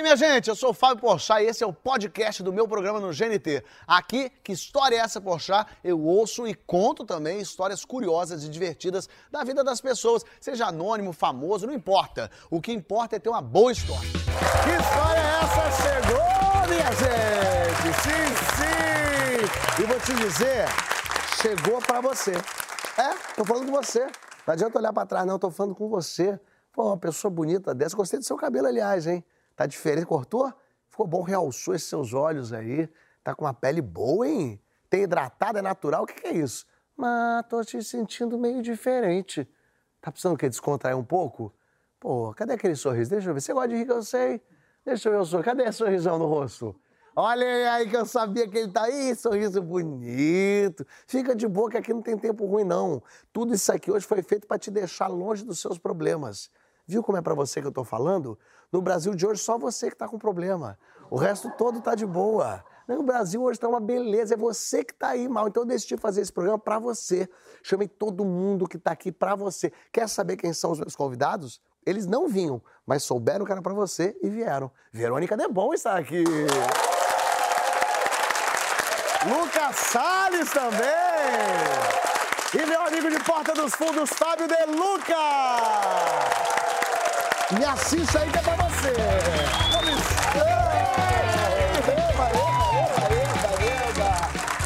E minha gente, eu sou o Fábio Porchat e esse é o podcast do meu programa no GNT. Aqui, que história é essa, Porchat? Eu ouço e conto também histórias curiosas e divertidas da vida das pessoas, seja anônimo, famoso, não importa. O que importa é ter uma boa história. Que história é essa? Chegou, minha gente! Sim, sim! E vou te dizer, chegou pra você. É, tô falando com você. Não adianta olhar pra trás, não, tô falando com você. Pô, uma pessoa bonita dessa. Gostei do seu cabelo, aliás, hein? Tá diferente. Cortou? Ficou bom, realçou esses seus olhos aí. Tá com uma pele boa, hein? Tem hidratado, é natural? O que, que é isso? Mas tô te sentindo meio diferente. Tá precisando o quê? Descontrair um pouco? Pô, cadê aquele sorriso? Deixa eu ver. Você gosta de rir que eu sei. Deixa eu ver o sorriso. Cadê esse sorrisão no rosto? Olha aí que eu sabia que ele tá aí, sorriso bonito. Fica de boa que aqui não tem tempo ruim, não. Tudo isso aqui hoje foi feito para te deixar longe dos seus problemas. Viu como é para você que eu tô falando? No Brasil de hoje, só você que tá com problema. O resto todo tá de boa. No Brasil hoje tá uma beleza, é você que tá aí mal. Então eu decidi fazer esse programa para você. Chamei todo mundo que tá aqui para você. Quer saber quem são os meus convidados? Eles não vinham, mas souberam que era para você e vieram. Verônica Debon está aqui. Lucas Salles também. E meu amigo de Porta dos Fundos, Fábio De Luca. Me assiste aí que é pra você.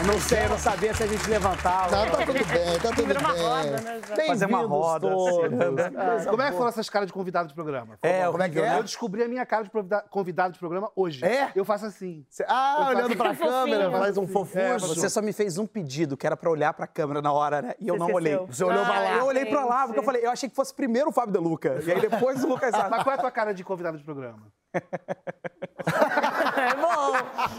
Não sei, eu não sabia se a gente levantava. Tá, tá tudo bem, tá tudo Vira uma bem. roda, né, Fazer uma roda, todos. Como é que foram essas caras de convidado de programa? É, Como é que é? Eu descobri a minha cara de convida- convidado de programa hoje. É? Eu faço assim. Cê- Ah, olhando pra fofinho. câmera, faz um É, fofucho. Você só me fez um pedido, que era pra olhar pra câmera na hora, né? E eu Você não esqueceu. olhei. Você olhou pra lá. Eu olhei pra lá, porque eu falei, eu achei que fosse primeiro o Fábio De Luca. E aí depois o Lucas Mas qual é a tua cara de convidado de programa?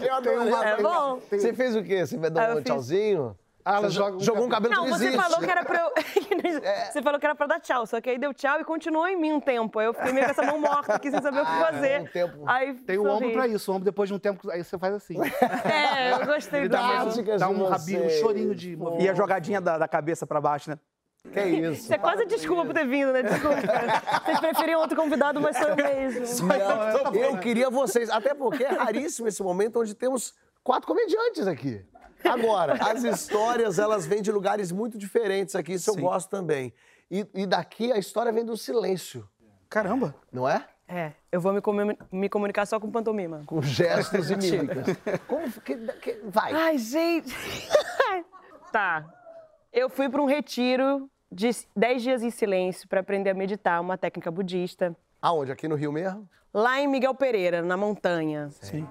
É bom. Eu adorei. É bom. Você fez o quê? Você vai Ah, dar eu um fiz- tchauzinho? Ah, ela Você joga um jogou um cabelo Não, que você existe. falou que era pra eu. Você falou que era pra dar tchau, só que aí deu tchau e continuou em mim um tempo. Aí eu fiquei meio com essa mão morta aqui sem saber o que Ah, fazer. um tempo. Aí Tem o ombro pra isso. O ombro, depois de um tempo, aí você faz assim. É, eu gostei Dá, do dá de um rabinho, um chorinho de. E a jogadinha da, da cabeça pra baixo, né? Que isso? Isso é quase desculpa por ter vindo, né? Desculpa. Vocês preferiam outro convidado, mas sou eu mesmo. Não, eu queria vocês, até porque é raríssimo esse momento onde temos quatro comediantes aqui. Agora, as histórias, elas vêm de lugares muito diferentes aqui, isso eu Sim. gosto também. E, e daqui a história vem do silêncio, Caramba. não é? É, eu vou me, me comunicar só com pantomima. Com gestos e mímicas. Como que, que- vai? Ai, gente. tá. Eu fui para um retiro de 10 dias em silêncio para aprender a meditar, uma técnica budista, Aonde? Aqui no Rio mesmo? lá em Miguel Pereira, na montanha. Sim.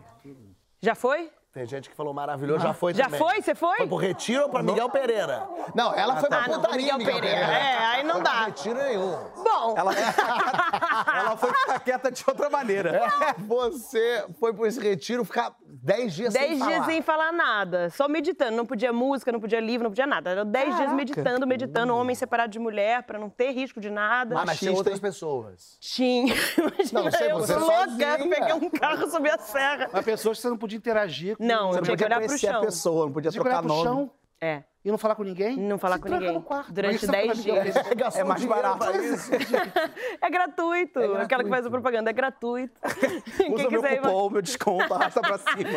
Já foi? Tem gente que falou maravilhoso, já foi Já também. foi? Você foi? Foi pro retiro ou pra Miguel Pereira? Não, ela foi pra Ah, não, putaria, Miguel Pereira. É, aí não Foi pra dá. retiro nenhum. Bom, Ela, ela foi ficar quieta de outra maneira. É, você foi por esse retiro ficar 10 dias sem 10 falar. dias sem falar nada, só meditando. Não podia música, não podia livro, não podia nada. Era 10 dias meditando, meditando, homem separado de mulher, pra não ter risco de nada. Ah, mas tinha outras pessoas. Tinha. Imagina, Não, sei, eu você louca, sozinha. peguei um carro, subi a serra. Mas pessoas que você não podia interagir com. Não, Você tinha não que podia olhar pro conhecer a chão. pessoa, não podia Tinha que trocar pro nome. chão É, e não falar com ninguém. não falar Se com ninguém. no quarto. Durante Mas você 10 foi na dias. Gastou É mais barato. pra isso. É gratuito. Aquela que faz a propaganda, é gratuito. Quem Usa meu quiser vai- cupom, meu desconto, arrasta pra cima.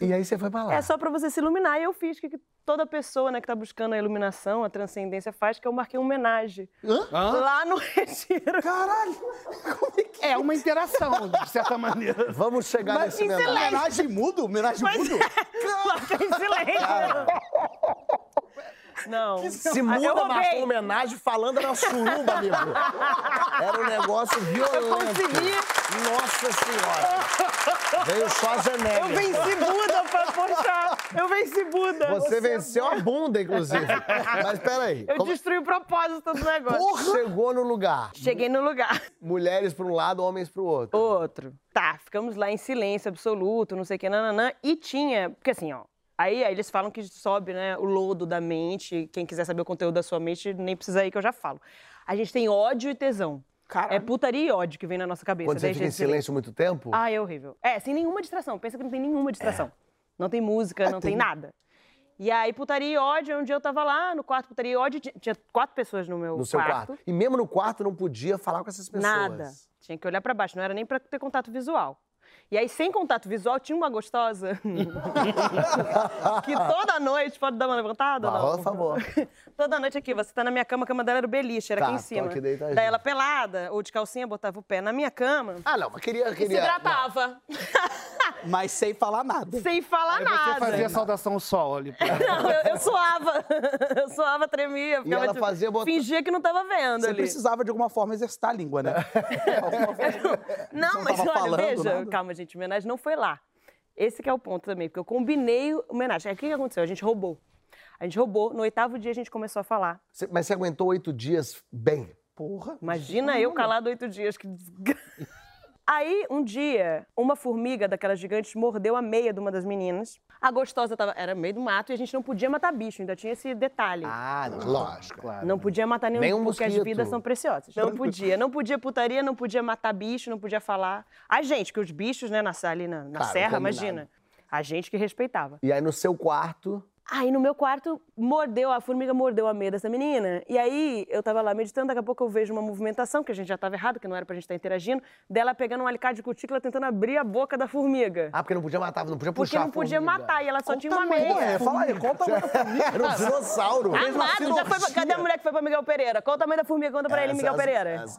E aí você foi pra lá. É só pra você se iluminar. E eu fiz o que toda pessoa né, que tá buscando a iluminação, a transcendência faz, que eu marquei uma homenagem. Lá no retiro. Caralho! Como é que... É uma interação, de certa maneira. Vamos chegar Mas nesse momento. Homenagem mudo? Homenagem Mas mudo? marquei em silêncio. Não. Se Eu muda, roubei. marcou homenagem falando na suruba, amigo. Era um negócio violento. Eu consegui. Nossa Senhora. Veio só a Genebra. Eu venci Buda pra puxar. Eu venci Buda. Você venceu a bunda, inclusive. Mas peraí. Eu como- destruí o propósito do negócio. Chegou no lugar. Cheguei no lugar. Mulheres para um lado, homens para o outro. Outro. Tá, ficamos lá em silêncio absoluto, não sei o que, nananã. E tinha, porque assim, ó. Aí, aí eles falam que sobe, né, o lodo da mente. Quem quiser saber o conteúdo da sua mente, nem precisa ir que eu já falo. A gente tem ódio e tesão. Caralho. É putaria e ódio que vem na nossa cabeça. Quando você desde fica em silêncio muito tempo, Ah, é horrível. É, sem nenhuma distração. Pensa que não tem nenhuma distração. Não tem música, não tem... nada. E aí, putaria e ódio, um dia eu tava lá no quarto putaria e ódio, tinha- quatro pessoas no meu no seu quarto. E mesmo no quarto não podia falar com essas pessoas. Nada. Tinha que olhar pra baixo, não era nem pra ter contato visual. E aí, sem contato visual, tinha uma gostosa que toda noite, pode dar uma levantada? Por favor. Toda noite aqui, você tá na minha cama, a cama dela era o beliche, era Tá, aqui em cima. aqui. Daí ela pelada, ou de calcinha, botava o pé na minha cama Ah, não, mas queria. e se queria hidratava. Mas sem falar nada. sem falar Aí nada. você fazia saudação ao sol ali. Não, eu, eu suava. Eu suava, tremia. Ficava, ela tipo, fazia bot- Fingia que não tava vendo Você ali. precisava de alguma forma exercitar a língua, né? Não, não mas olha, falando veja, nada? calma, gente, homenagem não foi lá. Esse que é o ponto também, porque eu combinei homenagem. Aí o que, que aconteceu? A gente roubou. A gente roubou, no oitavo dia a gente começou a falar. Mas você aguentou oito dias bem. Porra. Imagina eu calado oito dias, que desgra... Aí, um dia, uma formiga daquelas gigantes mordeu a meia de uma das meninas. A gostosa tava, era no meio do mato e a gente não podia matar bicho, ainda tinha esse detalhe. Ah, não, lógico. Claro. Não podia matar nenhum, Nem um porque as mosquito. vidas são preciosas. Não podia. Não podia putaria, não podia matar bicho, não podia falar. A gente, que os bichos, né, na, ali na, na Claro, serra, combinado. imagina. A gente que respeitava. E aí no seu quarto. Aí no meu quarto, mordeu, a formiga mordeu a meia dessa menina. E aí eu tava lá meditando, daqui a pouco eu vejo uma movimentação, que a gente já tava errado, que não era pra gente estar interagindo, dela pegando um alicate de cutícula tentando abrir a boca da formiga. Ah, porque não podia matar, não podia porque puxar não podia matar, e ela só tinha uma meia. É, fala aí, qual o tamanho da formiga? Era um dinossauro. Amado, já foi pra... Cadê a mulher que foi pra Miguel Pereira? Qual o tamanho da formiga? Conta pra ele, Miguel Pereira. as-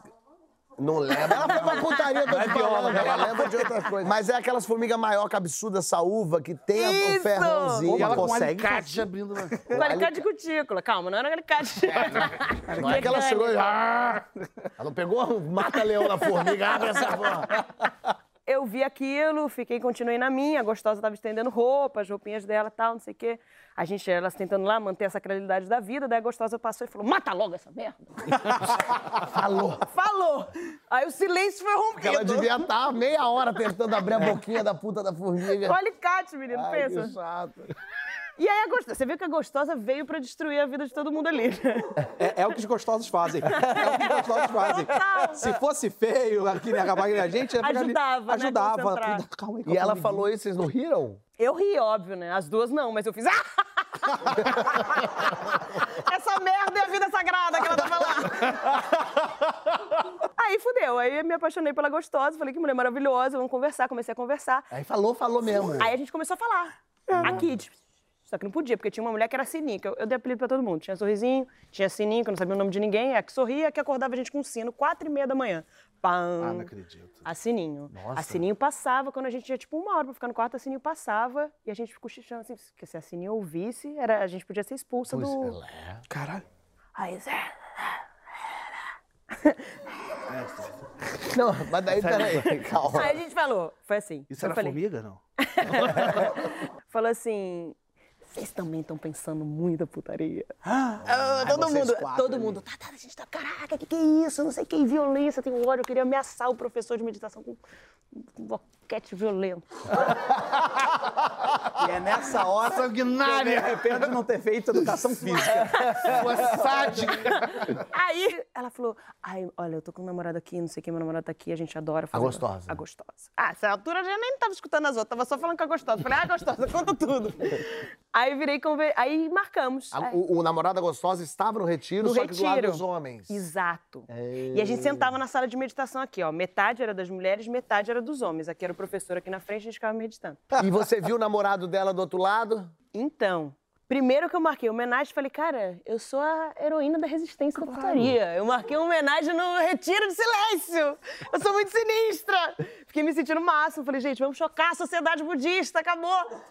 Não leva. Ela foi pra putaria, tô te falando. Ela leva de outras coisas. Mas é aquelas formigas maior cabeçuda, saúva, que tem a- o Isso! ferrãozinho. E ela com consegue alicate abrindo. Com alicate de cutícula. Calma, não era alicate. Não é que ela chegou e... Ela não pegou um mata-leão na formiga, abre essa porra. Eu vi aquilo, fiquei, continuei na minha. A gostosa tava estendendo roupa, as roupinhas dela e tal, não sei o quê. A gente, elas tentando lá manter essa credibilidade da vida. Daí a gostosa passou e falou: mata logo essa merda. Falou. Falou! Aí o silêncio foi Porque ela rompido. devia estar meia hora tentando abrir a boquinha da puta da formiga. Com alicate, menino, Ai, pensa. que chato. E aí a gostosa, você viu que a gostosa veio pra destruir a vida de todo mundo ali. né? É, é o que os gostosos fazem. É o que os gostosos fazem. Total. Se fosse feio, aqui nem acabar a gente, ficar ali- Ajudava, né, Ajudava. Cuida- Calma aí, E ela calma falou isso, vocês não riram? Eu ri, óbvio, né? As duas não, mas eu fiz. Essa merda é a vida sagrada que ela tava lá. Aí fudeu. Aí eu me apaixonei pela gostosa, falei que mulher maravilhosa, vamos conversar, comecei a conversar. Aí falou, falou mesmo. Aí a gente começou a falar. Aqui, tipo, só que não podia, porque tinha uma mulher que era sininho, que eu, eu dei apelido pra todo mundo. Tinha sorrisinho, tinha sininho, que eu não sabia o nome de ninguém, a que sorria, que acordava a gente com um sino, quatro e meia da manhã. Pam. Ah, não acredito. A Sininho. Nossa. A Sininho passava, quando a gente tinha tipo uma hora pra ficar no quarto, a Sininho passava e a gente cochichando assim, porque se a Sininho ouvisse, era, a gente podia ser expulsa Pois do. ela é. Caralho. Aí, Zé. Não, mas daí, peraí, calma. Aí a gente falou, foi assim. Isso era falei, formiga, não? Falou assim. Vocês também estão pensando muito putaria. Ah, Ah, todo mundo, quatro todo mundo, tá, tá, a gente tá, caraca, que que é isso? Não sei o que, violência, tem ódio, eu queria ameaçar o professor de meditação com um boquete violento. E é nessa hora que eu me Sanguinária! arrependo de não ter feito educação física. Sua sádica! Aí ela falou: Ai, olha, eu tô com um namorado aqui, não sei quem, meu namorado tá aqui, a gente adora fazer. gostosa. A gostosa. Ah, essa altura eu já nem tava escutando as outras, tava só falando com a gostosa. Falei, ah, gostosa, conta tudo. Aí virei conver... Aí marcamos. A- Aí- o, o namorado da gostosa estava no retiro, no só que do lado retiro. dos homens. Exato. E a gente sentava na sala de meditação aqui, ó. Metade era das mulheres, metade era dos homens. Aqui era o professor aqui na frente, a gente ficava meditando. E você viu o namorado dela do outro lado? Então, primeiro que eu marquei homenagem, falei, cara, eu sou a heroína da resistência da putaria. Eu marquei uma homenagem no Retiro de Silêncio. Eu sou muito sinistra. Fiquei me sentindo máximo. Falei, gente, vamos chocar a sociedade budista, acabou.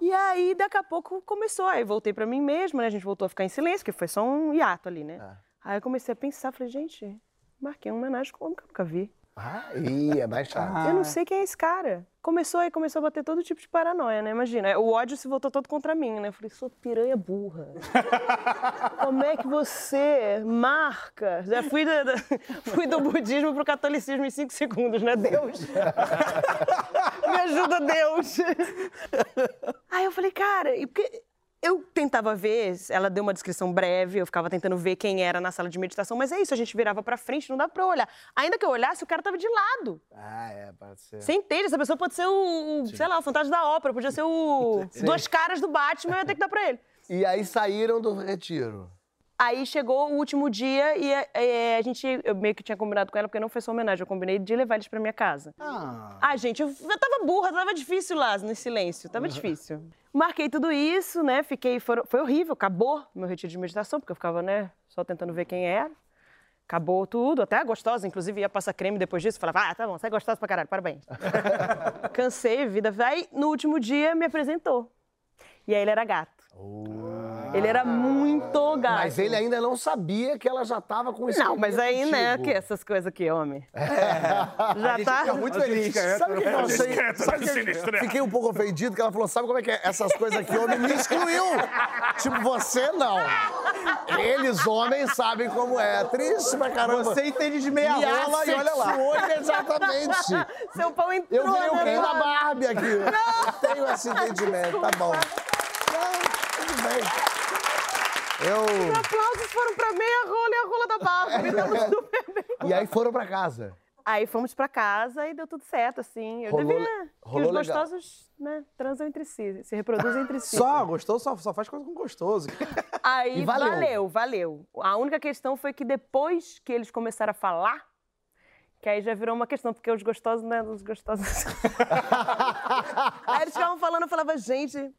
E aí, daqui a pouco, começou. Aí voltei pra mim mesma, né? A gente voltou a ficar em silêncio, porque foi só um hiato ali, né? Aí eu comecei a pensar, falei, gente, marquei uma homenagem com um homem que eu nunca vi. Ah, ih, é mais chato. Eu não sei quem é esse cara. Começou aí, começou a bater todo tipo de paranoia, né? Imagina, o ódio se voltou todo contra mim, né? Eu falei, sou piranha burra. Como é que você marca? Já fui, da- da- fui do budismo pro catolicismo em cinco segundos, né? Deus. Me ajuda, Deus. Aí eu falei, cara, e porque eu tentava ver, ela deu uma descrição breve, eu ficava tentando ver quem era na sala de meditação, mas é isso, a gente virava pra frente, não dá pra olhar. Ainda que eu olhasse, o cara tava de lado. Ah, é, pode ser. Você entende? Essa pessoa pode ser o, o, sei lá, o fantasma da ópera, podia ser o duas caras do Batman, eu ia ter que dar pra ele. E aí saíram do retiro. Aí chegou o último dia e é, a gente, eu meio que tinha combinado com ela, porque não foi só homenagem, eu combinei de levar eles pra minha casa. Ah. Ah, gente, eu, eu tava burra, tava difícil lá, no silêncio, tava difícil. Marquei tudo isso, né, fiquei, foram- foi horrível, acabou meu retiro de meditação, porque eu ficava, né, só tentando ver quem era. Acabou tudo, até a gostosa, inclusive ia passar creme depois disso, falava, ah, tá bom, você é gostosa pra caralho, parabéns. Cansei, vida vai. No último dia, me apresentou. E aí ele era gato. Ele era muito gato. Mas ele ainda não sabia que ela já tava com isso. Não, mas aí, né, que essas coisas aqui, homem. Já tá. Fica muito feliz. Sabe o que eu achei? Sabe que eu fiquei um pouco ofendido que ela falou: sabe como é que é? Essas coisas aqui, homem me excluiu. tipo, você não. Eles, homens, sabem como é. Triste pra caramba. Você entende de meia Me rola e olha lá. assexuou, exatamente. Seu pau entrou, Eu virei o rei da? Barbie aqui. Eu tenho esse entendimento, tá bom. Eu... Os aplausos foram pra meia rola e a rola da super bem. E aí foram pra casa. Aí fomos pra casa e deu tudo certo, assim. Eu Rolou devia. que rolou os legal. gostosos, né, transam entre si, se reproduzem entre si. Só, gostou? Só, só faz coisa com gostoso. Aí E valeu. valeu, valeu. A única questão foi que depois que eles começaram a falar, que aí já virou uma questão, porque os gostosos, né, os gostosos... aí eles ficavam falando, eu falava, gente...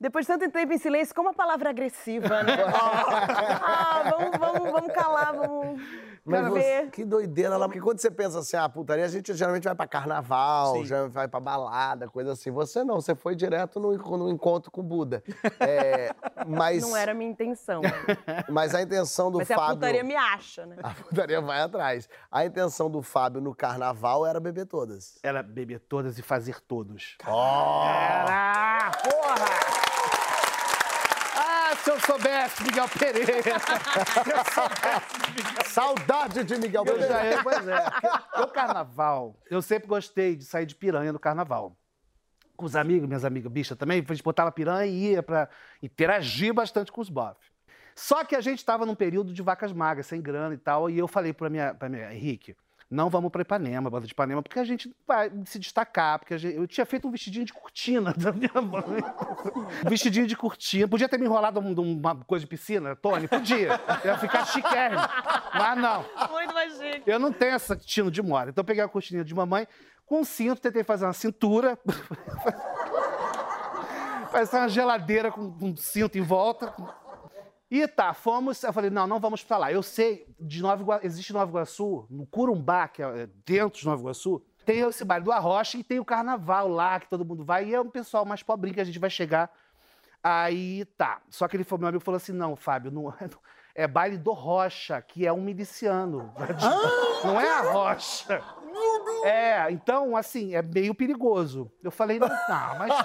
Depois de tanto tempo em silêncio, como a palavra agressiva, né? ah, vamos, vamos, vamos calar, vamos Mas você, que doideira lá, porque quando você pensa assim, ah, putaria, a gente geralmente vai pra carnaval, Sim. já vai pra balada, coisa assim. Você não, você foi direto no, no encontro com o Buda. É, mas, Não era a minha intenção. mas a intenção do Mas a Fábio... putaria me acha, né? A putaria vai atrás. A intenção do Fábio no carnaval era beber todas. Era beber todas e fazer todos. Era! Porra! Se eu soubesse, Miguel Pereira. Saudade de Miguel Eu Pereira. é, pois é. O carnaval, eu sempre gostei de sair de piranha no carnaval. Com os amigos, minhas amigas bichas também, a gente botava piranha e ia pra interagir bastante com os bofs. Só que a gente estava num período de vacas magras, sem grana e tal, e eu falei pra minha, pra minha Henrique, não vamos pra Ipanema, banda de Ipanema, porque a gente vai se destacar, porque gente- eu tinha feito um vestidinho de cortina da minha mãe. Um vestidinho de cortina. Podia ter me enrolado um- uma coisa de piscina, Tony? Podia. Ia ficar chiquérrimo. Mas não. Muito mais chique. Eu não tenho essa tino de mora. Então eu peguei a cortininha de mamãe, com um cinto, tentei fazer uma cintura. Parecia uma geladeira com um cinto em volta. E tá, fomos. Eu falei, não, não vamos pra lá. Eu sei, de Nova Iguaçu, existe Nova Iguaçu, no Curumbá, que é dentro de Nova Iguaçu, tem esse baile do Arrocha e tem o carnaval lá, que todo mundo vai, e é um pessoal mais pobrinho que a gente vai chegar. Aí tá. Só que ele falou, meu amigo falou assim: não, Fábio, não é, é baile do Rocha, que é um miliciano. não é a Rocha. É, então, assim, é meio perigoso. Eu falei, não, não, mas.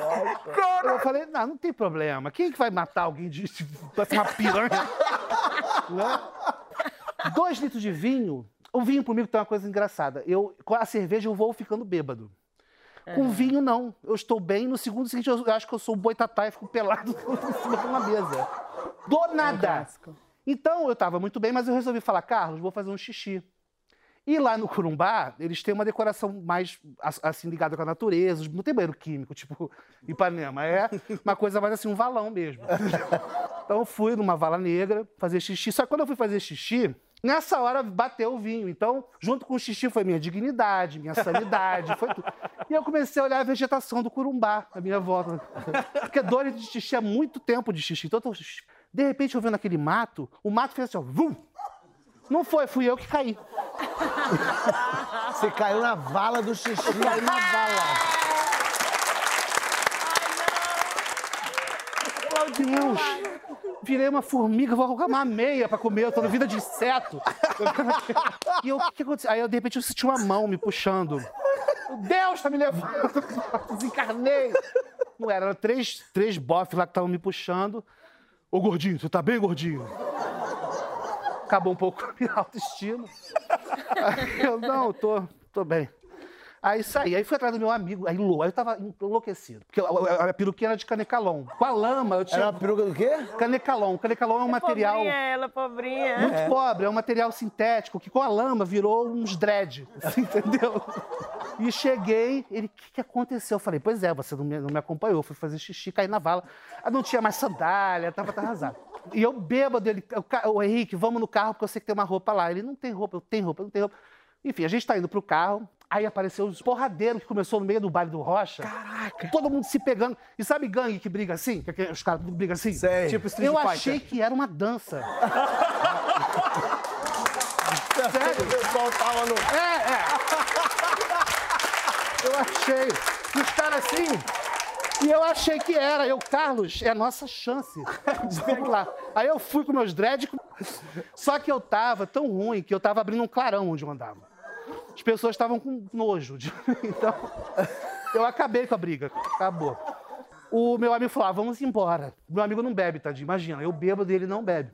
Rock. Eu falei, não, não tem problema. Quem que vai matar alguém de de- uma piranha? né? Dois litros de vinho. O vinho comigo tem uma coisa engraçada. Eu, com a cerveja eu vou ficando bêbado. Com vinho, não. Eu estou bem. No segundo seguinte, eu acho que eu sou um boitatá e fico pelado em cima de uma mesa. Do nada. clássico. Então, eu estava muito bem, mas eu resolvi falar, Carlos, vou fazer um xixi. E lá no Curumbá, eles têm uma decoração mais, as- assim, ligada com a natureza. Não tem banheiro químico, tipo Ipanema. É uma coisa mais assim, um valão mesmo. Então eu fui numa vala negra fazer xixi. Só que quando eu fui fazer xixi, nessa hora bateu o vinho. Então, junto com o xixi foi minha dignidade, minha sanidade, foi tudo. E eu comecei a olhar a vegetação do Curumbá à minha volta. Porque dor de xixi é muito tempo de xixi. Então, de repente, eu vendo aquele mato, o mato fez assim, ó, vum! Não foi, fui eu que caí. Você caiu na vala do xixi. Caiu na vala. Deus! Virei uma formiga, vou colocar uma meia pra comer, eu tô na vida de inseto. E eu, o que, que aconteceu? Aí, eu, de repente, eu senti uma mão me puxando. Deus tá me levando! Desencarnei! Não era, eram três, três bofs lá que estavam me puxando. Ô, gordinho, você tá bem, gordinho? Acabou um pouco a minha autoestima. Aí eu, não, tô, tô bem. Aí saí, aí fui atrás do meu amigo, aí, lou- aí eu tava enlouquecido. Porque a, a, a peruquinha era de canecalon. Com a lama, eu tinha. Era uma peruca do quê? Canecalon. Canecalon é um material Pobrinha ela, pobrinha. muito pobre, é um material sintético que com a lama virou uns dread. Assim, entendeu? E cheguei, ele, o que, que aconteceu? Eu falei, pois é, você não me, não me acompanhou, fui fazer xixi, caí na vala. Ah, não tinha mais sandália, tava tá arrasado. E eu bêbado, ele, o, o Henrique, vamos no carro, porque eu sei que tem uma roupa lá. Ele, não tem roupa, eu tenho roupa, eu não tenho roupa. Enfim, a gente tá indo pro carro, aí apareceu os porradeiros que começou no meio do baile do Rocha. Caraca. Todo mundo se pegando. E sabe gangue que briga assim? Que, que os caras brigam assim? Sei. Tipo Street Eu Fighter. achei que era uma dança. Sério? O pessoal tava no... É, é. Eu achei. E os caras assim. E eu achei que era. Eu, Carlos, é a nossa chance. Vamos lá. Aí eu fui com meus dreads. Só que eu tava tão ruim que eu tava abrindo um clarão onde eu andava. As pessoas estavam com nojo. de- Então, eu acabei com a briga. Acabou. O meu amigo falou: ah, vamos embora. Meu amigo não bebe, tadinho. Imagina, eu bebo dele não bebe.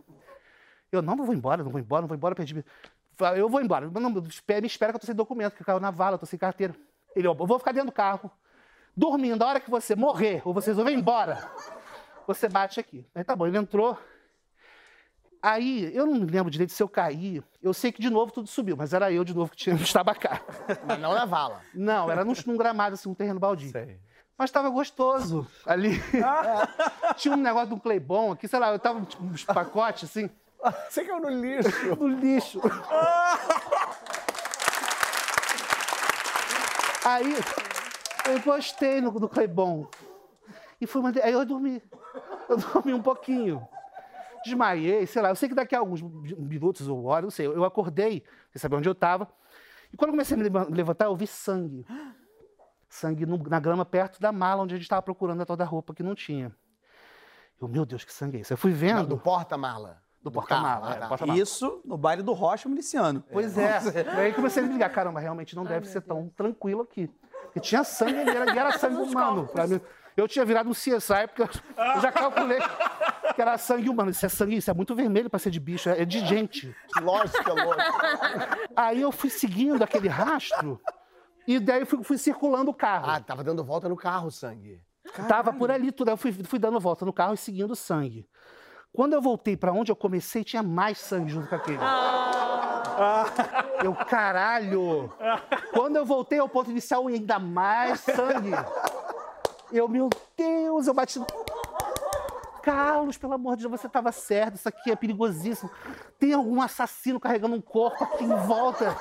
Eu não, não vou embora, não vou embora, não vou embora, perdi. Eu vou embora. Não, me espera que eu tô sem documento, que caiu na vala, eu tô sem carteira. Ele, ó, eu vou ficar dentro do carro, dormindo. A hora que você morrer, ou vocês vão embora, você bate aqui. Aí tá bom, ele entrou. Aí, eu não me lembro direito se eu caí. Eu sei que de novo tudo subiu, mas era eu de novo que tinha me estabacar. Mas não na vala. Não, era num, num gramado, assim, um terreno baldio. Sei. Mas tava gostoso ali. Tinha um negócio de um Claybon aqui, sei lá, eu tava tipo, uns pacotes assim, Você caiu no lixo. no lixo. Aí eu encostei no, no Claybon. E foi uma. Aí eu dormi. Eu dormi um pouquinho. Desmaiei, sei lá. Eu sei que daqui a alguns minutos ou horas, não sei. Eu acordei, sem saber onde eu estava. E quando eu comecei a me leva- levantar, eu vi sangue. Sangue no- na grama perto da mala onde a gente estava procurando a tal da roupa que não tinha. Eu, meu Deus, que sangue é esse? Eu fui Não, vendo. do porta-mala. Do porta-mala. ah, é, tá. porta-mala. Isso no baile do Rocha Miliciano. Pois é. E aí comecei a me ligar, caramba, realmente não deve ser tão tranquilo aqui. Porque tinha sangue ali, era, e era sangue humano. Pra mim. Eu tinha virado um CSI, porque eu eu já calculei que era sangue humano. Isso é sangue, isso é muito vermelho pra ser de bicho, é de gente. Lógico que é louco. Aí eu fui seguindo aquele rastro, e daí eu fui, fui circulando o carro. Ah, tava dando volta no carro o sangue. Tava por ali tudo. Aí eu fui, fui dando volta no carro e seguindo o sangue. Quando eu voltei pra onde eu comecei, tinha mais sangue junto com aquele. Eu, caralho! Quando eu voltei ao ponto inicial, ainda mais sangue. Eu, meu Deus, eu bati. Carlos, pelo amor de Deus, você estava certo, isso aqui é perigosíssimo. Tem algum assassino carregando um corpo aqui em volta.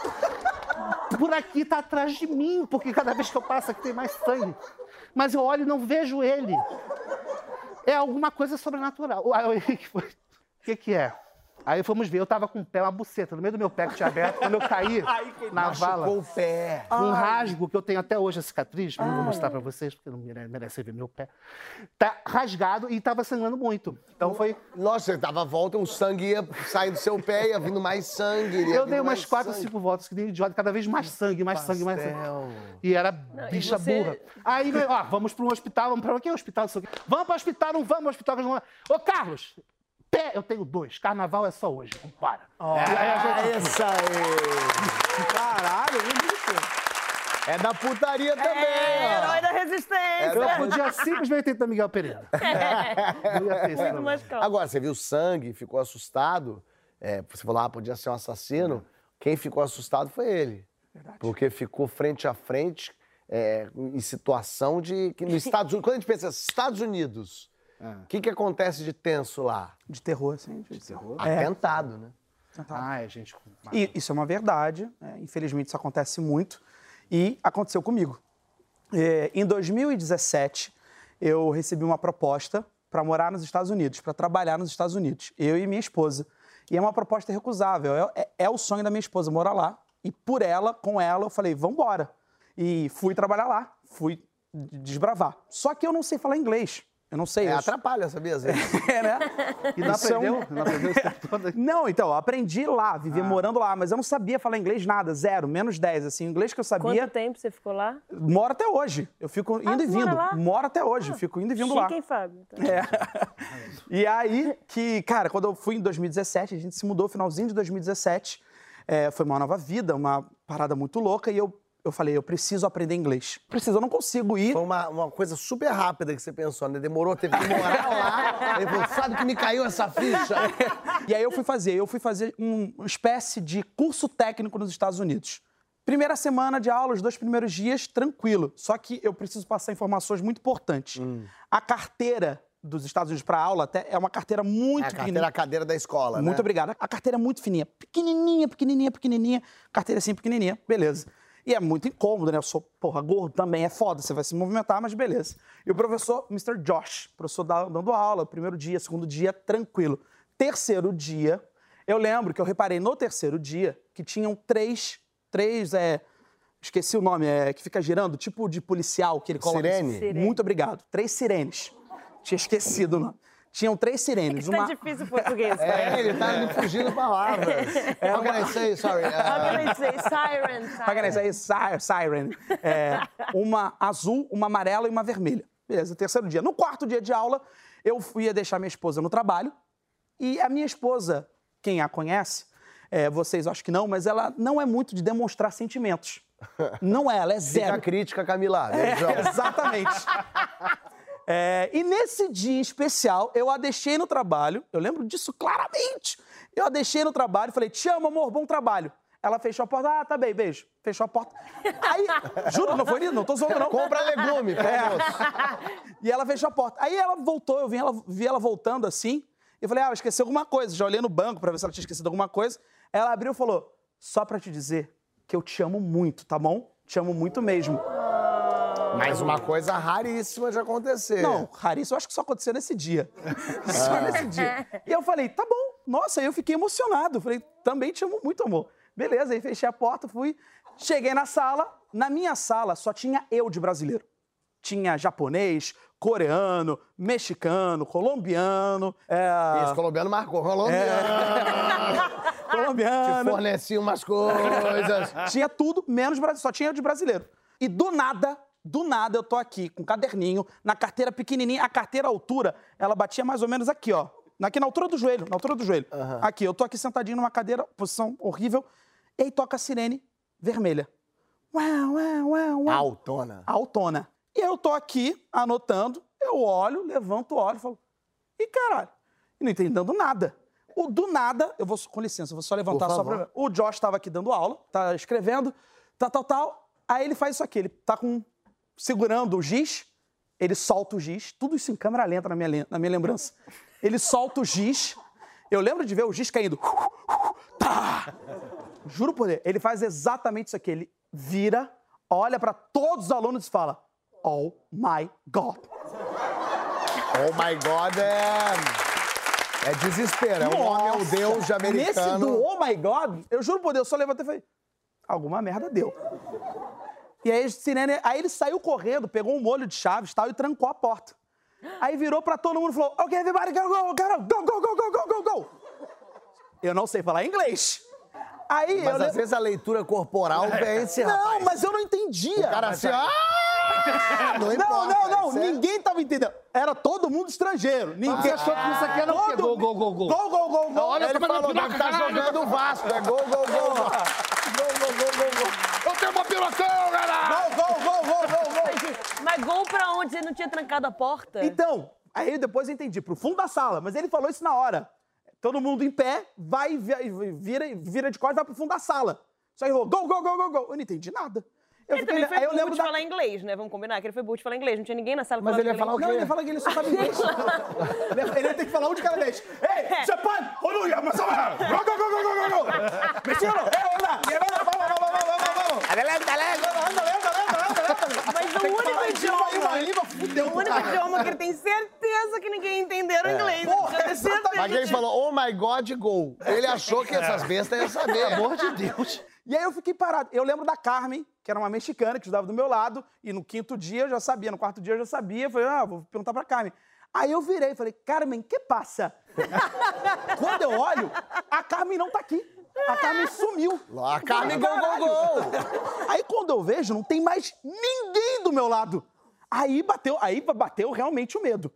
Por aqui tá atrás de mim, porque cada vez que eu passo aqui tem mais sangue. Mas eu olho e não vejo ele. É alguma coisa sobrenatural. O que, que é? Aí fomos ver, eu tava com o pé, uma buceta, no meio do meu pé que tinha aberto. Quando eu caí na vala, Machucou o pé. um rasgo que eu tenho até hoje, a cicatriz, não vou mostrar pra vocês, porque não mere- merece ver meu pé. Tá rasgado e tava sangrando muito. Então foi. Nossa, você dava a volta, o sangue ia sair do seu pé, ia vindo mais sangue. Eu dei umas quatro, sangue. cinco voltas, que nem idiota, cada vez mais sangue, mais sangue, mais sangue. Pastel. E era e bicha você- burra. Aí, veio, ó, vamos para um hospital, vamos para que hospital? Não sei o quê. Vamos para o hospital, não vamos hospital. não vamos. Ô, Carlos, pé, eu tenho dois. Carnaval é só hoje. Não para. E aí a gente- Isso aí. Caralho, isso. É da putaria também, É, ó. herói da resistência. eu podia simplesmente da Miguel Pereira. Não ia ter mais. Agora, você viu sangue, ficou assustado. É, você falou, ah, podia ser um assassino. Quem ficou assustado foi ele. Porque ficou frente a frente é, em situação de. que nos Estados Unidos. Quando a gente pensa Estados Unidos, o que, que acontece de tenso lá? De terror, assim. De terror. É. Atentado, né? Ah, é, gente. E isso é uma verdade. né? Infelizmente, isso acontece muito. E aconteceu comigo. É, em 2017, eu recebi uma proposta para morar nos Estados Unidos, para trabalhar nos Estados Unidos, eu e minha esposa. E é uma proposta recusável. É, é- é o sonho da minha esposa morar lá. E por ela, com ela, eu falei, vamos embora. E fui trabalhar lá, fui desbravar. Só que eu não sei falar inglês. Eu não sei. É, eu- atrapalha, sabia? Às vezes. É, né? E não aprendeu? Não aprendeu esse tempo todo? Não, então, eu aprendi lá, Ah. vivi morando lá, mas eu não sabia falar inglês nada, zero, menos 10, assim. O inglês que eu sabia, Quanto tempo você ficou lá? moro até hoje. Eu fico indo Ah, e você vindo. mora lá? Ah, Moro até hoje, fico indo e vindo lá. Chique, Fábio? Então, É. E aí que, cara, quando eu fui em 2017, a gente se mudou finalzinho de 2017. é, foi uma nova vida, uma parada muito louca, e eu, eu falei, eu preciso aprender inglês. Preciso, eu não consigo ir. Foi uma, uma coisa super rápida que você pensou, né? Demorou, teve que morar lá. Ele falou, sabe que me caiu essa ficha? E aí eu fui fazer, eu fui fazer um- uma espécie de curso técnico nos Estados Unidos. Primeira semana de aula, os dois primeiros dias, tranquilo. Só que eu preciso passar informações muito importantes. Hum. A carteira dos Estados Unidos para aula até é uma carteira muito É a carteira, pequenininha. a cadeira da escola, Muito né? obrigado. A carteira é muito fininha. Pequenininha, pequenininha, pequenininha. Carteira assim, pequenininha. Beleza. E é muito incômodo, né? Eu sou, porra, gordo também. É foda. Você vai se movimentar, mas beleza. E o professor, Mr. Josh, professor da- dando aula, primeiro dia, segundo dia, tranquilo. Terceiro dia, eu lembro que eu reparei no terceiro dia que tinham três, três, é... Esqueci o nome, é que fica girando, tipo de policial que ele coloca. Sirene? Sirene. Muito obrigado. Três sirenes. Tinha esquecido o nome. Tinham três sirenes. Tá Uma... difícil o português, né? É, ele tá me fugindo palavras. How can I say? Sorry. How uh, can I say? Siren, siren. Pra quem aí, si- siren. É, uma azul, uma amarela e uma vermelha. Beleza, terceiro dia. No quarto dia de aula, eu fui ia deixar minha esposa no trabalho. E a minha esposa, quem a conhece, é, vocês acho que não, mas ela não é muito de demonstrar sentimentos. Não é, ela é Fica a zero. crítica, Camila. É, exatamente. É, e nesse dia em especial, eu a deixei no trabalho, eu lembro disso claramente. Eu a deixei no trabalho, falei, te amo, amor, bom trabalho. Ela fechou a porta, ah, tá bem, beijo. Fechou a porta. Aí, juro, não foi isso, não tô zoando, não. Compra legume, pra É. moço. E ela fechou a porta. Aí ela voltou, eu vi ela, vi ela voltando assim. Eu falei, ah, eu esqueci alguma coisa. Já olhei no banco pra ver se ela tinha esquecido alguma coisa. Ela abriu e falou, só pra te dizer que eu te amo muito, tá bom? Te amo muito mesmo. Mas uma coisa raríssima de acontecer. Não, raríssimo, eu acho que só aconteceu nesse dia. Só nesse dia. E eu falei, tá bom. Nossa, aí eu fiquei emocionado. Eu Falei, também te amo muito, amor. Beleza, aí fechei a porta, fui. Cheguei na sala. Na minha sala só tinha eu de brasileiro. Tinha japonês, coreano, mexicano, colombiano. É, Esse colombiano marcou. Colombiano. Te colombiano. fornecia umas coisas. Tinha tudo, menos brasileiro. Só tinha de brasileiro. E do nada, do nada, eu tô aqui com um caderninho, na carteira pequenininha. A carteira altura, ela batia mais ou menos aqui, ó. Aqui na altura do joelho, na altura do joelho. Aqui, eu tô aqui sentadinho numa cadeira, posição horrível. E aí toca a sirene vermelha. Uau, uau, uau, uau. Autona. Autona. E eu tô aqui anotando, eu olho, levanto, olho e falo, ih, caralho, e não entendendo nada. O do nada, eu vou, com licença, eu vou só levantar só pra. O Josh tava aqui dando aula, tá escrevendo, tal, tal, tal. Aí ele faz isso aqui, ele tá com. Segurando o giz, ele solta o giz, tudo isso em câmera lenta na minha, na minha lembrança. Ele solta o giz, eu lembro de ver o giz caindo. Tá! Juro por Deus, ele faz exatamente isso aqui. Ele vira, olha pra todos os alunos e fala: Oh my God. Oh my God, é. É desespero. É um homem, é o! Deus de Nesse americano. do Oh my God, eu juro por Deus, eu só levantei e falei: Alguma merda deu. E aí, sirene, aí ele saiu correndo, pegou um molho de chaves e tal e trancou a porta. Aí virou pra todo mundo e falou: Ok, everybody, go, go, go, go, go, go, go, go, go, go. Eu não sei falar inglês. Aí eu Mas às lembro- vezes a leitura corporal vence, Não, rapaz. mas eu não entendia. O cara assim, ah! Não Não, importa. não, não, isso é- ninguém tava entendendo. Era todo mundo estrangeiro. Ninguém Você achou que isso aqui era o quê? Gol, gol, gol, gol. Gol, gol, gol, gol. Olha, Ele eu falou, piroca, tá jogando o Vasco. É gol, gol, gol. Gol, gol, gol, gol, gol. Eu tenho uma pirocão, galera! Gol, gol, gol, gol, gol, gol. Mas gol pra onde? Você não tinha trancado a porta? Então, aí depois eu entendi, pro fundo da sala, mas ele falou isso na hora. Todo mundo em pé, vai, vi- vira, vira de costas e vai pro fundo da sala. Só que falou, gol, gol, gol, gol, gol. Eu não entendi nada. Eu Ele fiquei- também foi aí eu burro lembro de da... falar inglês, né? Vamos combinar que ele foi burro de falar inglês. Não tinha ninguém na sala Mas ele ia falar o inglês. Não, ele fala que ele só sabe inglês. ele ia ter que falar um de cada vez. Ei, Japan, Oluya, Masama, go, go, go, go, go, go, go. Mexicano, eh, hola, y hola, vamos, vamos, vamos, Anda, anda, anda, anda, anda. Mas o único idioma- aí uma língua, fudeu, O único cara. idioma que ele tem certeza que ninguém entenderam inglês. Porra, Mas ele falou, oh my God, gol. Ele achou que essas bestas iam saber. Pelo amor de Deus. E aí eu fiquei parado. Eu lembro da Carmen, que era uma mexicana que estudava do meu lado, e no quinto dia eu já sabia, no quarto dia eu já sabia. Eu falei, ah, vou perguntar pra Carmen. Aí eu virei e falei, Carmen, que passa? Quando eu olho, a Carmen não tá aqui. A Carmen sumiu. A Carmen, gol, gol, gol. Aí quando eu vejo, não tem mais ninguém do meu lado. Aí bateu, aí bateu realmente o medo.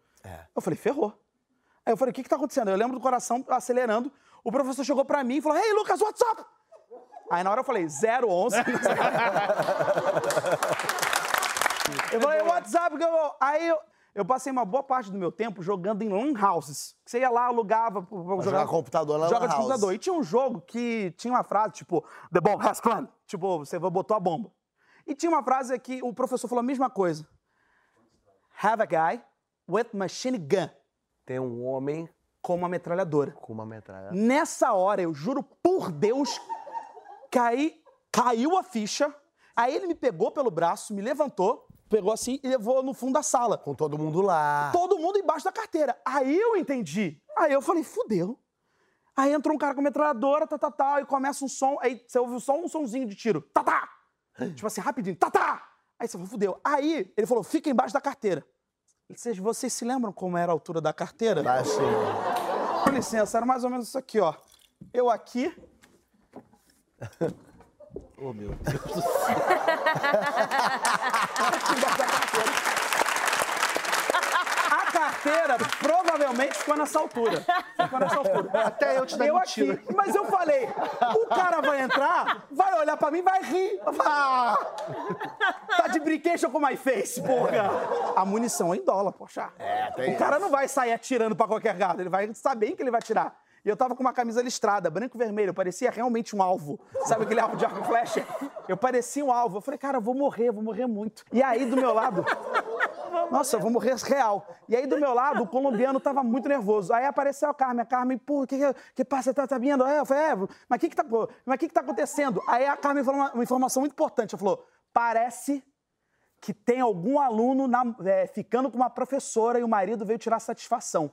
Eu falei, ferrou. Aí eu falei, o que que tá acontecendo? Eu lembro do coração acelerando. O professor chegou pra mim e falou, hey, Lucas, what's up? Aí na hora eu falei, 011. eu falei, what's up? girl?" Aí eu, Eu passei uma boa parte do meu tempo jogando em lan houses. Você ia lá, alugava... Pra jogar computador na Joga de computador. E tinha um jogo que tinha uma frase, tipo, The bomb has gone. Tipo, você botou a bomba. E tinha uma frase que o professor falou a mesma coisa. Have a guy with machine gun. Tem um homem Com uma metralhadora. com uma metralha. Nessa hora, eu juro por Deus, caí, caiu a ficha. Aí ele me pegou pelo braço, me levantou, pegou assim e levou no fundo da sala. Com todo mundo lá. Todo mundo embaixo da carteira. Aí eu entendi. Aí eu falei, fudeu. Aí entrou um cara com metralhadora, tá, tá, tá, e começa um som, aí você ouve só um sonzinho de tiro. Tá, tá! Tipo assim, rapidinho, tá, tá! Aí você falou, fudeu. Aí ele falou, fica embaixo da carteira. Vocês, vocês se lembram como era a altura da carteira? Baixinho. Com licença, era mais ou menos isso aqui, ó. Eu aqui. Oh, meu Deus do céu. embaixo da carteira. A carteira provavelmente ficou nessa altura. Ficou nessa altura. Até eu te dar Eu aqui. Mas eu falei, o cara vai entrar, vai olhar pra mim, vai rir. Ah, tá de brincation com my face, porra. A munição é em dólar, poxa. É, tem O cara não vai sair atirando pra qualquer gado, ele vai saber em que ele vai atirar. E eu tava com uma camisa listrada, branco e vermelho, eu parecia realmente um alvo. Sabe aquele alvo de arco e flecha? Eu parecia um alvo. Eu falei, cara, eu vou morrer, eu vou morrer muito. E aí, do meu lado, nossa, eu vou morrer real. E aí, do meu lado, o colombiano tava muito nervoso. Aí apareceu a Carmen. A Carmen, pô, o que, que, que passa? Tá, tá vindo? Eu falei, é, mas o que que tá, mas que que tá acontecendo? Aí a Carmen falou uma, uma informação muito importante. Ela falou, parece que tem algum aluno na- é, ficando com uma professora e o marido veio tirar satisfação.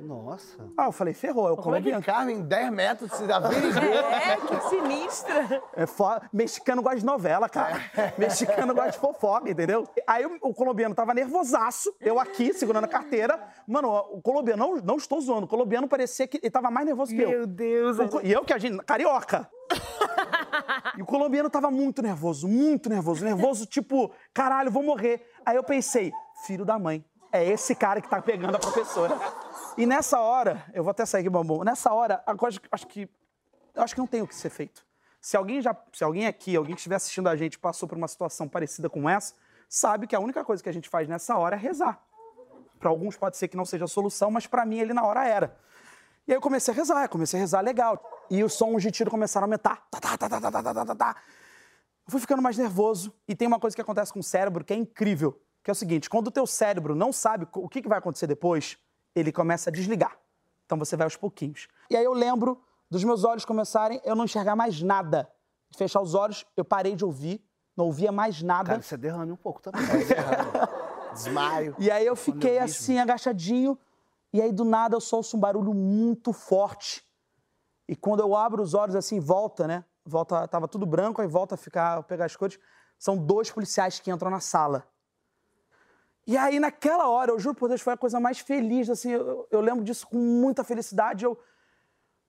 Nossa. Ah, eu falei, ferrou, é o Como é que colombiano. Carmen, 10 metros, se averigou? É, que sinistra. É foda. Mexicano gosta de novela, cara. Mexicano gosta de fofoca, entendeu? Aí o, o colombiano tava nervosaço, eu aqui, segurando a carteira. Mano, o colombiano, não, não estou zoando, o colombiano parecia que ele tava mais nervoso que eu. Meu Deus. O co- E eu que a gente, carioca. E o colombiano tava muito nervoso, muito nervoso. Nervoso, tipo, caralho, vou morrer. Aí eu pensei, filho da mãe, é esse cara que tá pegando a professora. E nessa hora, eu vou até sair aqui, bambu. Nessa hora, agora, acho que acho que não tem o que ser feito. Se alguém já, se alguém aqui, alguém que estiver assistindo a gente passou por uma situação parecida com essa, sabe que a única coisa que a gente faz nessa hora é rezar. Para alguns pode ser que não seja a solução, mas para mim ele na hora era. E aí eu comecei a rezar, comecei a rezar legal. E os sons de tiro começaram a aumentar. Tá tá, tá, tá, tá, tá, tá, tá, tá, tá. Eu fui ficando mais nervoso. E tem uma coisa que acontece com o cérebro que é incrível, que é o seguinte, quando o teu cérebro não sabe o que vai acontecer depois, ele começa a desligar. Então você vai aos pouquinhos. E aí eu lembro dos meus olhos começarem, eu não enxergar mais nada. Fechar os olhos, eu parei de ouvir, não ouvia mais nada. Cara, você derrame um pouco também. Desmaio. E aí eu fiquei assim, agachadinho, e aí do nada eu ouço um barulho muito forte. E quando eu abro os olhos assim, volta, né? Volta, tava tudo branco, aí volta a ficar, a pegar as cores. São dois policiais que entram na sala. E aí, naquela hora, eu juro por Deus, foi a coisa mais feliz, assim, eu, eu lembro disso com muita felicidade. Eu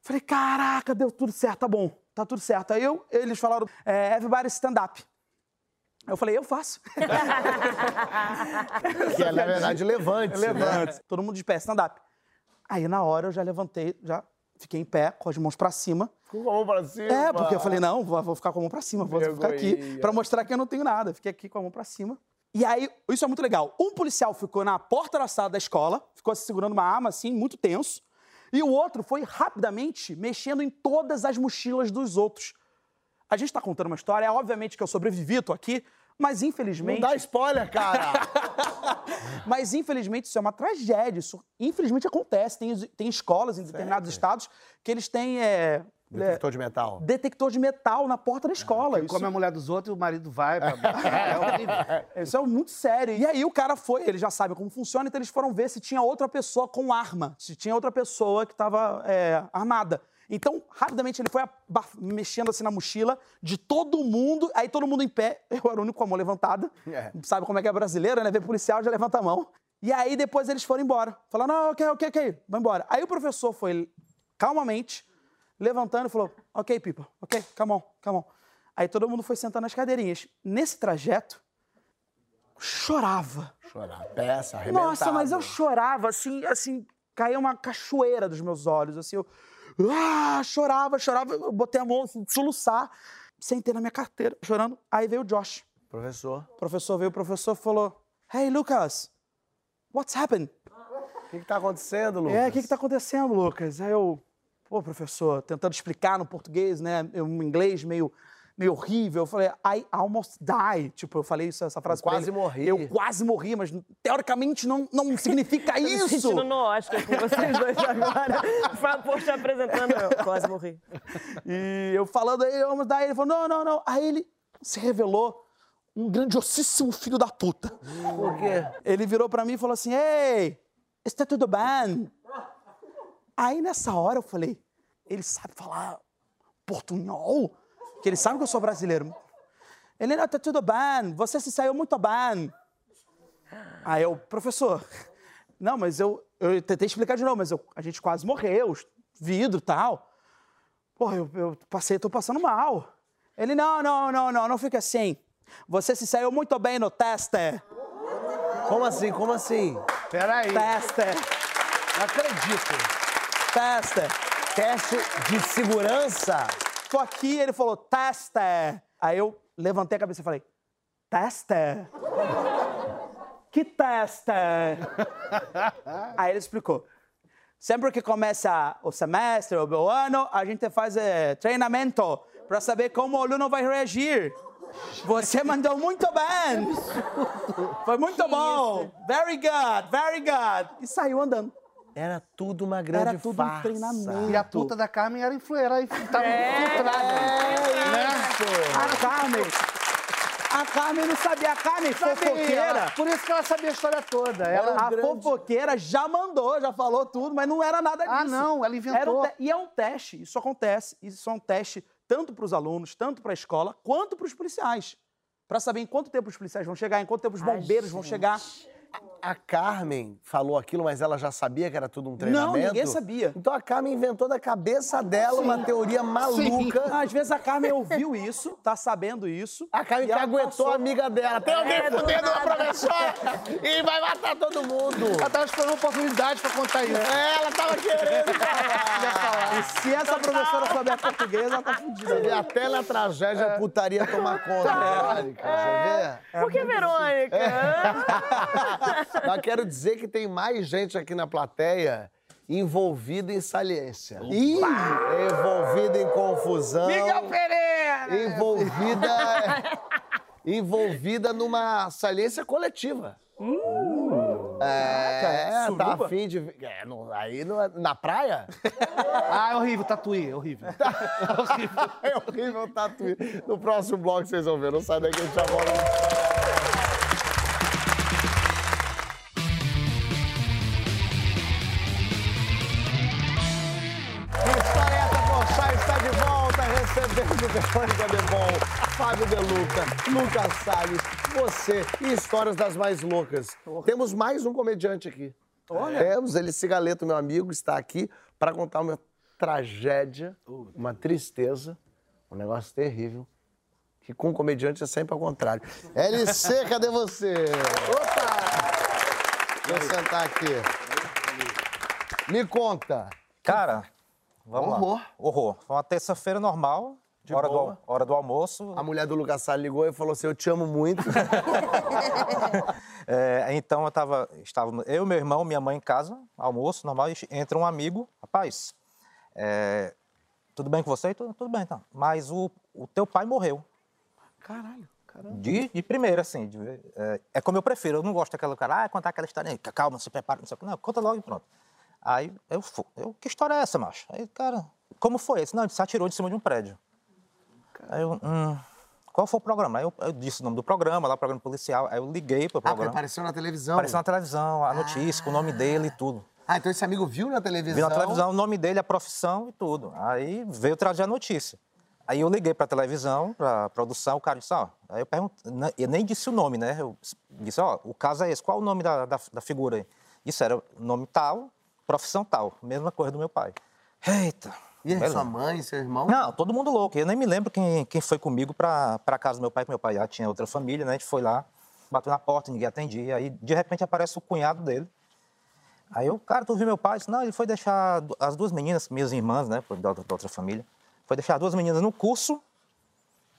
falei, caraca, deu tudo certo, tá bom, tá tudo certo. Aí eu, eles falaram, é, everybody stand up. Eu falei, eu faço. Que é, na verdade, levante. né? Levante. Todo mundo de pé, stand-up. Aí, na hora, eu já levantei, já fiquei em pé, com as mãos pra cima. Com a mão pra cima. É, porque eu falei, não, vou, vou ficar com a mão pra cima, vou ficar aqui pra mostrar que eu não tenho nada. Fiquei aqui com a mão pra cima. E aí, isso é muito legal. Um policial ficou na porta da sala da escola, ficou se segurando uma arma, assim, muito tenso. E o outro foi rapidamente mexendo em todas as mochilas dos outros. A gente tá contando uma história, é obviamente que eu sobrevivi, tô aqui, mas Não infelizmente. dá spoiler, cara. Mas, infelizmente, isso é uma tragédia. Isso, infelizmente, acontece. Tem, tem escolas em determinados estados que eles têm é, Detector de metal. detector de metal na porta da escola. Isso, Come a mulher dos outros e o marido vai. Pra... É horrível. isso é muito sério. E aí o cara foi, eles já sabem como funciona, então eles foram ver se tinha outra pessoa com arma, se tinha outra pessoa que estava armada. Então, rapidamente, ele foi mexendo assim na mochila de todo mundo, aí todo mundo em pé, eu era o único com a mão levantada. É. Sabe como é que é brasileiro, né? Vê policial, já levanta a mão. E aí depois eles foram embora. Falaram, não, ok, ok, ok, vai embora. Aí o professor foi calmamente, levantando e falou, ok, people, ok, come on, come on. Aí todo mundo foi sentando nas cadeirinhas. Nesse trajeto, chorava. Chorar. Peça, arrebentado. Nossa, mas eu chorava, assim, assim, caía uma cachoeira dos meus olhos, assim, eu ah, chorava, chorava, eu botei a mão, assim, soluçar, sentei na minha carteira, chorando. Aí veio o Josh, Professor. professor veio, o professor falou, Hey, Lucas, what's happened? O que, que tá acontecendo, Lucas? É, o que que tá acontecendo, Lucas? Aí eu, pô, professor, tentando explicar no português, né, eu, um inglês meio, meio horrível, eu falei, I almost die. Tipo, eu falei isso, essa frase Eu quase ele. morri. Eu quase morri, mas teoricamente não, não significa me isso. sentindo no Oscar com vocês dois agora. Fábio Porchat apresentando, eu quase morri. E eu falando aí, vamos dar, ele falou, não, não, não. Aí ele se revelou um grandiosíssimo filho da puta. Por quê? Ele virou pra mim e falou assim, ei, está tudo bem? Aí nessa hora eu falei, ele sabe falar portunhol? Que ele sabe que eu sou brasileiro. Ele, não, tá tudo bem, você se saiu muito bem. Aí eu, professor, não, mas eu, eu tentei explicar de novo, mas eu- a gente quase morreu, vidro e tal. Porra, eu, eu passei, tô passando mal. Ele, não, não, não, não, não fica assim. Você se saiu muito bem no teste. Como assim? Como assim? Peraí. Teste, Não acredito. Teste. Teste de segurança? Tô aqui, ele falou, teste. Aí eu levantei a cabeça e falei, teste? Que teste? Aí ele explicou. Sempre que começa o semestre, o ano, a gente faz eh, treinamento para saber como o aluno vai reagir. Você mandou muito bem. Foi muito bom. Very good, very good. E saiu andando. Era tudo uma grande Era tudo um farsa. treinamento. E a puta da Carmen era influeira, tava É infiltrada. Né? A Carmen. A Carmen não sabia. A Carmen, fofoqueira. Por isso que ela sabia a história toda. Ela... A fofoqueira já mandou, já falou tudo, mas não era nada disso. Ah, não, ela inventou. Era um te- E é um teste, isso acontece. Isso é um teste tanto para os alunos, tanto para a escola, quanto para os policiais. Para saber em quanto tempo os policiais vão chegar, em quanto tempo os bombeiros vão chegar. A Carmen falou aquilo, mas ela já sabia que era tudo um treinamento? ninguém sabia. Então a Carmen inventou da cabeça dela uma teoria maluca. Às vezes a Carmen ouviu isso, tá sabendo isso. A Carmen e ela caguetou passou- a amiga dela. Tem alguém É, do fudendo a nada. professora e vai matar todo mundo. Ela tava esperando uma oportunidade pra contar isso. É, ela tava querendo falar. E se essa professora souber português, ela tá fudida. E até na tragédia a putaria tomar conta, Verônica. Você vê? Por que, Verônica? Mas quero dizer que tem mais gente aqui na plateia envolvida em saliência. Ih! Envolvida em confusão. Pereira! Envolvida. envolvida numa saliência coletiva. é, tá suruba? afim de. É, não- aí não- na praia? Ah, é horrível, tatuí, é horrível. é horrível o tatuí. No próximo bloco vocês vão ver. Não sai daqui, a gente já volta. Fábio De Luca, Lucas Salles, você e histórias das mais loucas. Temos mais um comediante aqui. Temos, ele Cigaleto, meu amigo, está aqui para contar uma tragédia, uma tristeza, um negócio terrível, que com comediante é sempre ao contrário. LC, cadê você? Opa! Vou sentar aqui. Me conta. Cara, vamos Horror. lá. Horror. Foi uma terça-feira normal, hora do, hora do almoço. A mulher do Lucas Salles ligou e falou assim: Eu te amo muito. É, então eu tava, estava eu, meu irmão, minha mãe em casa, almoço normal, e entra um amigo, rapaz, é, tudo bem com você? Tudo, tudo bem, então. Mas o, o teu pai morreu. Caralho, caramba. De, de primeira, assim. de- é, é como eu prefiro. Eu não gosto daquela cara, ah, contar aquela história aí, calma, se prepara, não sei o que. Não, conta logo e pronto. Aí eu, eu, que história é essa, macho? Aí, cara, como foi esse? Não, ele se atirou de cima de um prédio. Aí eu, hum, qual foi o programa? Aí eu, eu disse o nome do programa, lá, o programa policial. Aí eu liguei pro Ah, programa. apareceu na televisão. Apareceu na televisão, a notícia, com o nome dele e tudo. Ah, então esse amigo viu na televisão. Vi na televisão o nome dele, a profissão e tudo. Aí veio trazer a notícia. Aí eu liguei para a televisão, para produção, o cara disse, ó, aí eu perguntei, eu nem disse o nome, né? Eu disse, ó, o caso é esse, qual o nome da, da, da figura aí? Isso era nome tal, profissão tal, mesma coisa do meu pai. Eita. E beleza. sua mãe, seu irmão? Não, todo mundo louco. Eu nem me lembro quem, quem foi comigo para a casa do meu pai, que meu pai já tinha outra família, né? A gente foi lá, bateu na porta, ninguém atendia. Aí, de repente, aparece o cunhado dele. Aí eu, cara, tu viu meu pai? Disse, não, ele foi deixar as duas meninas, minhas irmãs, né, da, da outra família, foi deixar as duas meninas no curso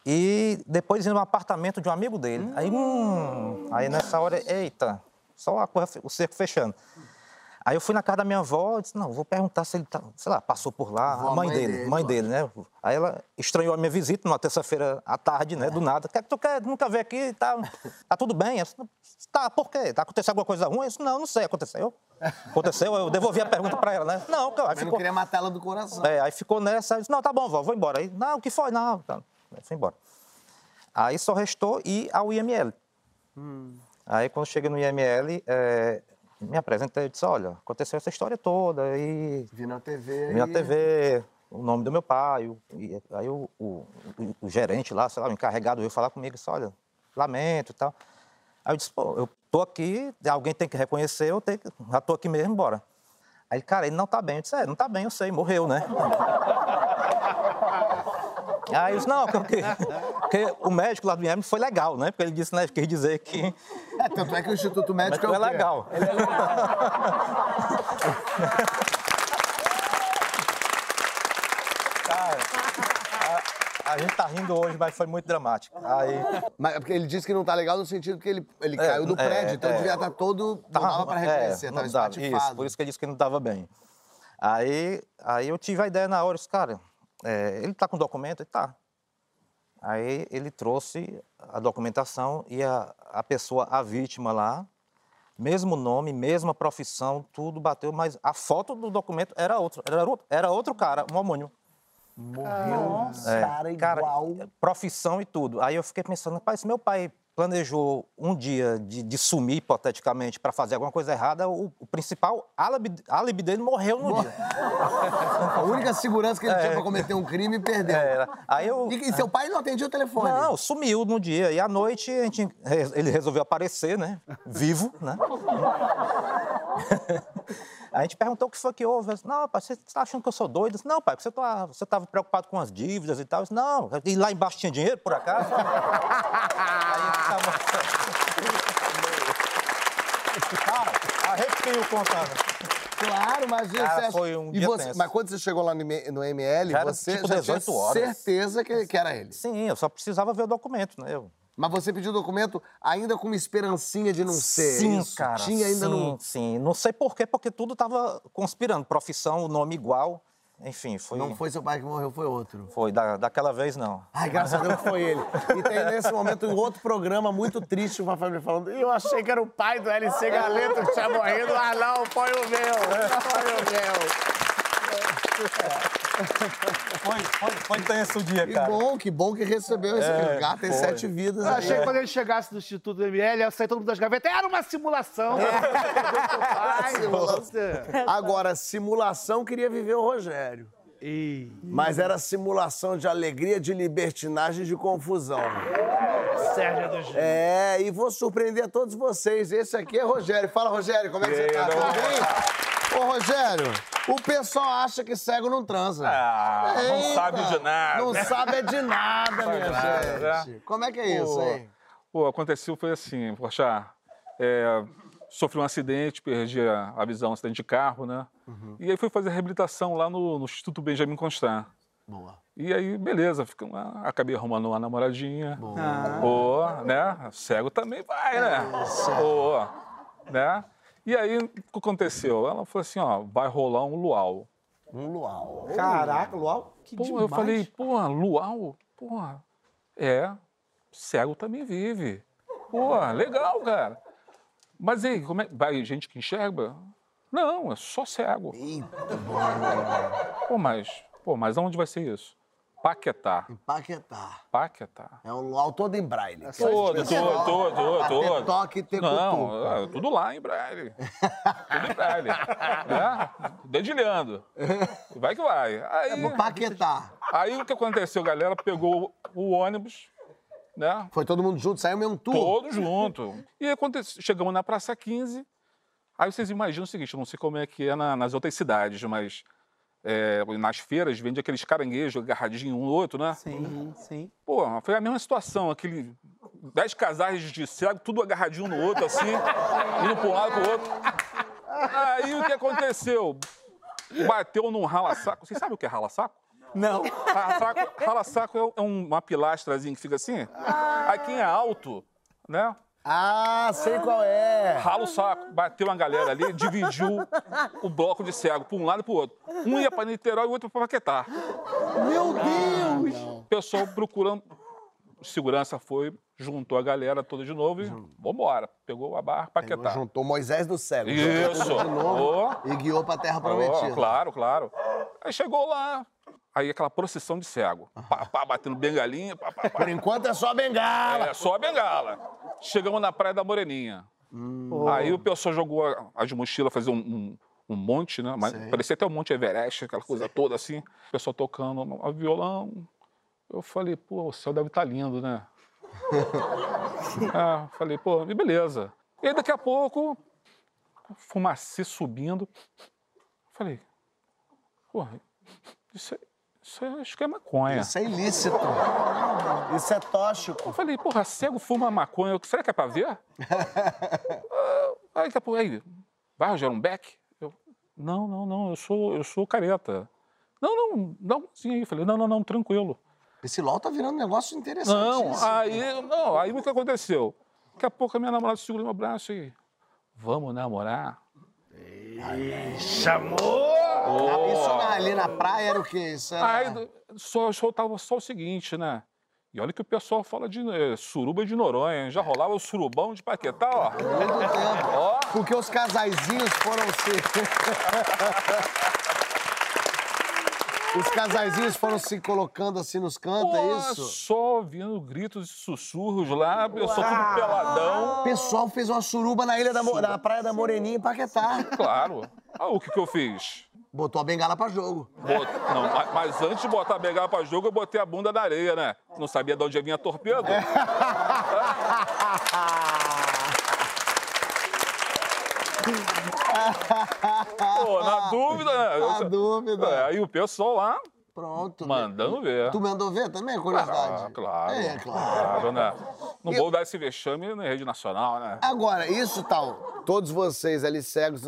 e depois ir no apartamento de um amigo dele. Aí, hum, aí nessa hora, eita, só a o cerco fechando. Aí eu fui na casa da minha avó e disse, não, vou perguntar se ele tá, sei lá, passou por lá, a mãe, mãe dele, dele, mãe dele, né? Aí ela estranhou a minha visita numa terça-feira à tarde, né, do nada. O que é que tu quer? Nunca veio aqui, tá, tá tudo bem? Eu disse, tá, por quê? Tá acontecendo alguma coisa ruim? Eu disse, não, não sei, aconteceu. Aconteceu, eu devolvi a pergunta pra ela, né? Não, cara, Mas não ficou... queria matar ela do coração. É, aí ficou nessa, aí disse, não, tá bom, vó, vou embora. Aí, não, o que foi? Não, tá. Aí foi embora. Aí só restou ir ao IML. Aí quando cheguei no IML, é, me apresentei e disse, olha, aconteceu essa história toda, e Vi na TV. vi na TV, o nome do meu pai, o- e aí o, o- o- gerente lá, sei lá, o encarregado veio falar comigo, disse, olha, lamento e tal. Aí eu disse, pô, eu tô aqui, alguém tem que reconhecer, eu tenho que, já tô aqui mesmo, bora. Aí, cara, ele não tá bem. Eu disse, é, não tá bem, eu sei, morreu, né? Aí eu disse, não, porque, porque o médico lá do IEM foi legal, né? Porque ele disse, né, quis dizer que É, tanto é que o Instituto Médico médico é, é o legal. Cara, a, a gente tá rindo hoje, mas foi muito dramático. Aí, Mas é porque ele disse que não tá legal no sentido que ele, ele É, caiu do é, prédio, então é. ele devia estar todo. Não Tava- dava pra é, reconhecer, não tava dava, espatifado. Isso, por isso que ele disse que não estava bem. Aí, aí eu tive a ideia na hora, eu disse, cara, é, ele tá com documento? Ele tá. Aí ele trouxe a documentação e a, a pessoa, a vítima lá, mesmo nome, mesma profissão, tudo bateu, mas a foto do documento era outro, era outro, era outro cara, um homônimo. Morreu. É, Cara, igual. profissão e tudo. Aí eu fiquei pensando, rapaz, se meu pai planejou um dia de, de sumir, hipoteticamente, para fazer alguma coisa errada, o, o principal álibi, dele morreu no dia. A única segurança que ele tinha pra cometer um crime perdeu. Era. Aí eu. E, e seu pai não atendia o telefone? Não, sumiu no dia. E à noite a gente, ele resolveu aparecer, né? Vivo, né? A gente perguntou o que foi que houve. Eu disse, não, pai, você está achando que eu sou doido? Eu disse, não, pai, você tá- você estava preocupado com as dívidas e tal. Eu disse, não, e lá embaixo tinha dinheiro, por acaso? Aí tava... Cara, arrepio contando. Claro, mas isso Cara, é- foi um e dia você, tenso. Mas quando você chegou lá no ML, Já você tipo, já 18 tinha horas. certeza que, que era ele. Sim, eu só precisava ver o documento, né? Eu... Mas você pediu o documento ainda com uma esperancinha de não ser Sim, isso? cara. Tinha ainda sim, no... Sim, não sei por quê, porque tudo estava conspirando. Profissão, o nome igual. Enfim, foi. Não foi seu pai que morreu, foi outro. Foi, da, daquela vez não. Ai, graças a Deus que foi ele. E tem nesse momento um outro programa muito triste, uma família falando, eu achei que era o pai do LC Galeto que tinha morrido. Ah, não, foi o meu, foi o meu. Foi, foi, foi tenso o dia, Que cara. bom, que bom que recebeu esse É, gato tem foi. sete vidas. Eu achei que quando ele chegasse do Instituto ML, ia sair todo mundo das gavetas. Era uma simulação. Ai, você. Agora, simulação queria viver o Rogério. Ih, Mas era simulação de alegria, de libertinagem e de confusão. Sérgio do Gil. É, e vou surpreender todos vocês. Esse aqui é Rogério. Fala, Rogério, como é que você tá? Tudo bem? Ô, Rogério, o pessoal acha que cego não transa. Ah, não Eita, sabe de nada. Não sabe de nada, minha nada, gente. Como é que é isso, hein? Pô, aconteceu foi assim, poxa, é, sofri um acidente, perdi a, a visão, um acidente de carro, né? Uhum. E aí fui fazer reabilitação lá no, no Instituto Benjamin Constant. Boa. E aí, beleza, fica acabei arrumando uma namoradinha. Ah. Pô, né? Cego também vai, né? Pô, né? E aí, o que aconteceu? Ela falou assim, ó, vai rolar um luau. Um luau. Caraca, Luau, que Pô, demais. eu falei, pô, luau? Pô, é, cego também vive. Pô, legal, cara. Mas aí, como é, vai gente que enxerga? Não, é só cego. Eita, Pô, mas, pô, mas aonde vai ser isso? Paquetá. Paquetá. Paquetá. É um luau todo em braille. Todo, todo, todo, todo, todo. Toque e tecutuca. Não, é, tudo lá em braille. tudo em braille. né? Dedilhando. Vai que vai. Aí, No Paquetá. aí o que aconteceu, galera? Pegou o ônibus, né? Foi todo mundo junto, saiu mesmo tudo. Todos junto. E aconteceu, chegamos na Praça 15. Aí vocês imaginam o seguinte, eu não sei como é que é na- nas outras cidades, mas é, nas feiras vende aqueles caranguejos agarradinhos um no outro, né? Sim, sim. Pô, foi a mesma situação, aquele dez casais de cego, tudo agarradinho um no outro, assim, indo para um lado para o outro. Aí o que aconteceu? Bateu num rala-saco. Vocês sabem o que é rala-saco? Não. Rala-saco rala-saco é um- é uma pilastrazinha que fica assim. Aí quem é alto, né? Ah, sei qual é. Rala o saco, bateu uma galera ali, dividiu o bloco de cego para um lado e para o outro. Um ia para Niterói e o outro para Paquetá. Meu Deus! O pessoal procurando. Segurança foi, juntou a galera toda de novo e vambora. Pegou a barra, Paquetá. Juntou Moisés do céu. Isso. De novo Ô. e guiou pra Terra Ó, Prometida. claro, claro. Aí chegou lá, aí aquela procissão de cego. Pá, pá, batendo bengalinha, pá, pá, pá. Por enquanto é só bengala. É, só a bengala. Chegamos na Praia da Moreninha. Aí o pessoal jogou a- as mochilas, fazia um, um, um monte, né? Mas Sei. parecia até um monte Everest, aquela coisa toda assim. O pessoal tocando um violão. Eu falei, pô, o céu deve estar lindo, né? ah, falei, pô, e beleza. E aí daqui a pouco, fumacê subindo. Falei, pô, isso, é- isso é- acho que é maconha. Isso é ilícito. Isso é tóxico. Eu falei, porra, cego fuma maconha, será que é pra ver? Ah, aí daqui a pouco, aí, vai, Rogério, um beck? Eu, não, não, não, eu sou, eu sou careta. Não, não, dá um aí. Eu falei, não, não, não, tranquilo. Esse LOL tá virando um negócio interessante. Não, aí, não, aí o que aconteceu? Daqui a pouco a minha namorada segura meu braço e, vamos namorar? Chamou! Isso na- ali na praia era o quê? Isso era... Aí só, só tava só o seguinte, né? E olha que o pessoal fala de eh, suruba de Noronha, hein? já rolava o surubão de Paquetá, ó. Muito tempo. Ó, Porque os casaizinhos foram se. os casaizinhos foram se colocando assim nos cantos, é Pô, isso? Só ouvindo gritos e sussurros lá, pessoal tudo peladão. O pessoal fez uma suruba na ilha da, Mo- na praia da Moreninha em Paquetá. Claro. Ah, o que, que eu fiz? Botou a bengala pra jogo. Bot- Não, ma- mas antes de botar a bengala pra jogo, eu botei a bunda na areia, né? Não sabia de onde ia vir a torpedo. Pô, na dúvida, né? Na dúvida. É, aí o pessoal lá Pronto. mandando ver. Tu mandou ver também, curiosidade? Ah, claro. É, claro. né? Não E- vou dar esse vexame na rede nacional, né? Agora, isso tal, todos vocês ali cegos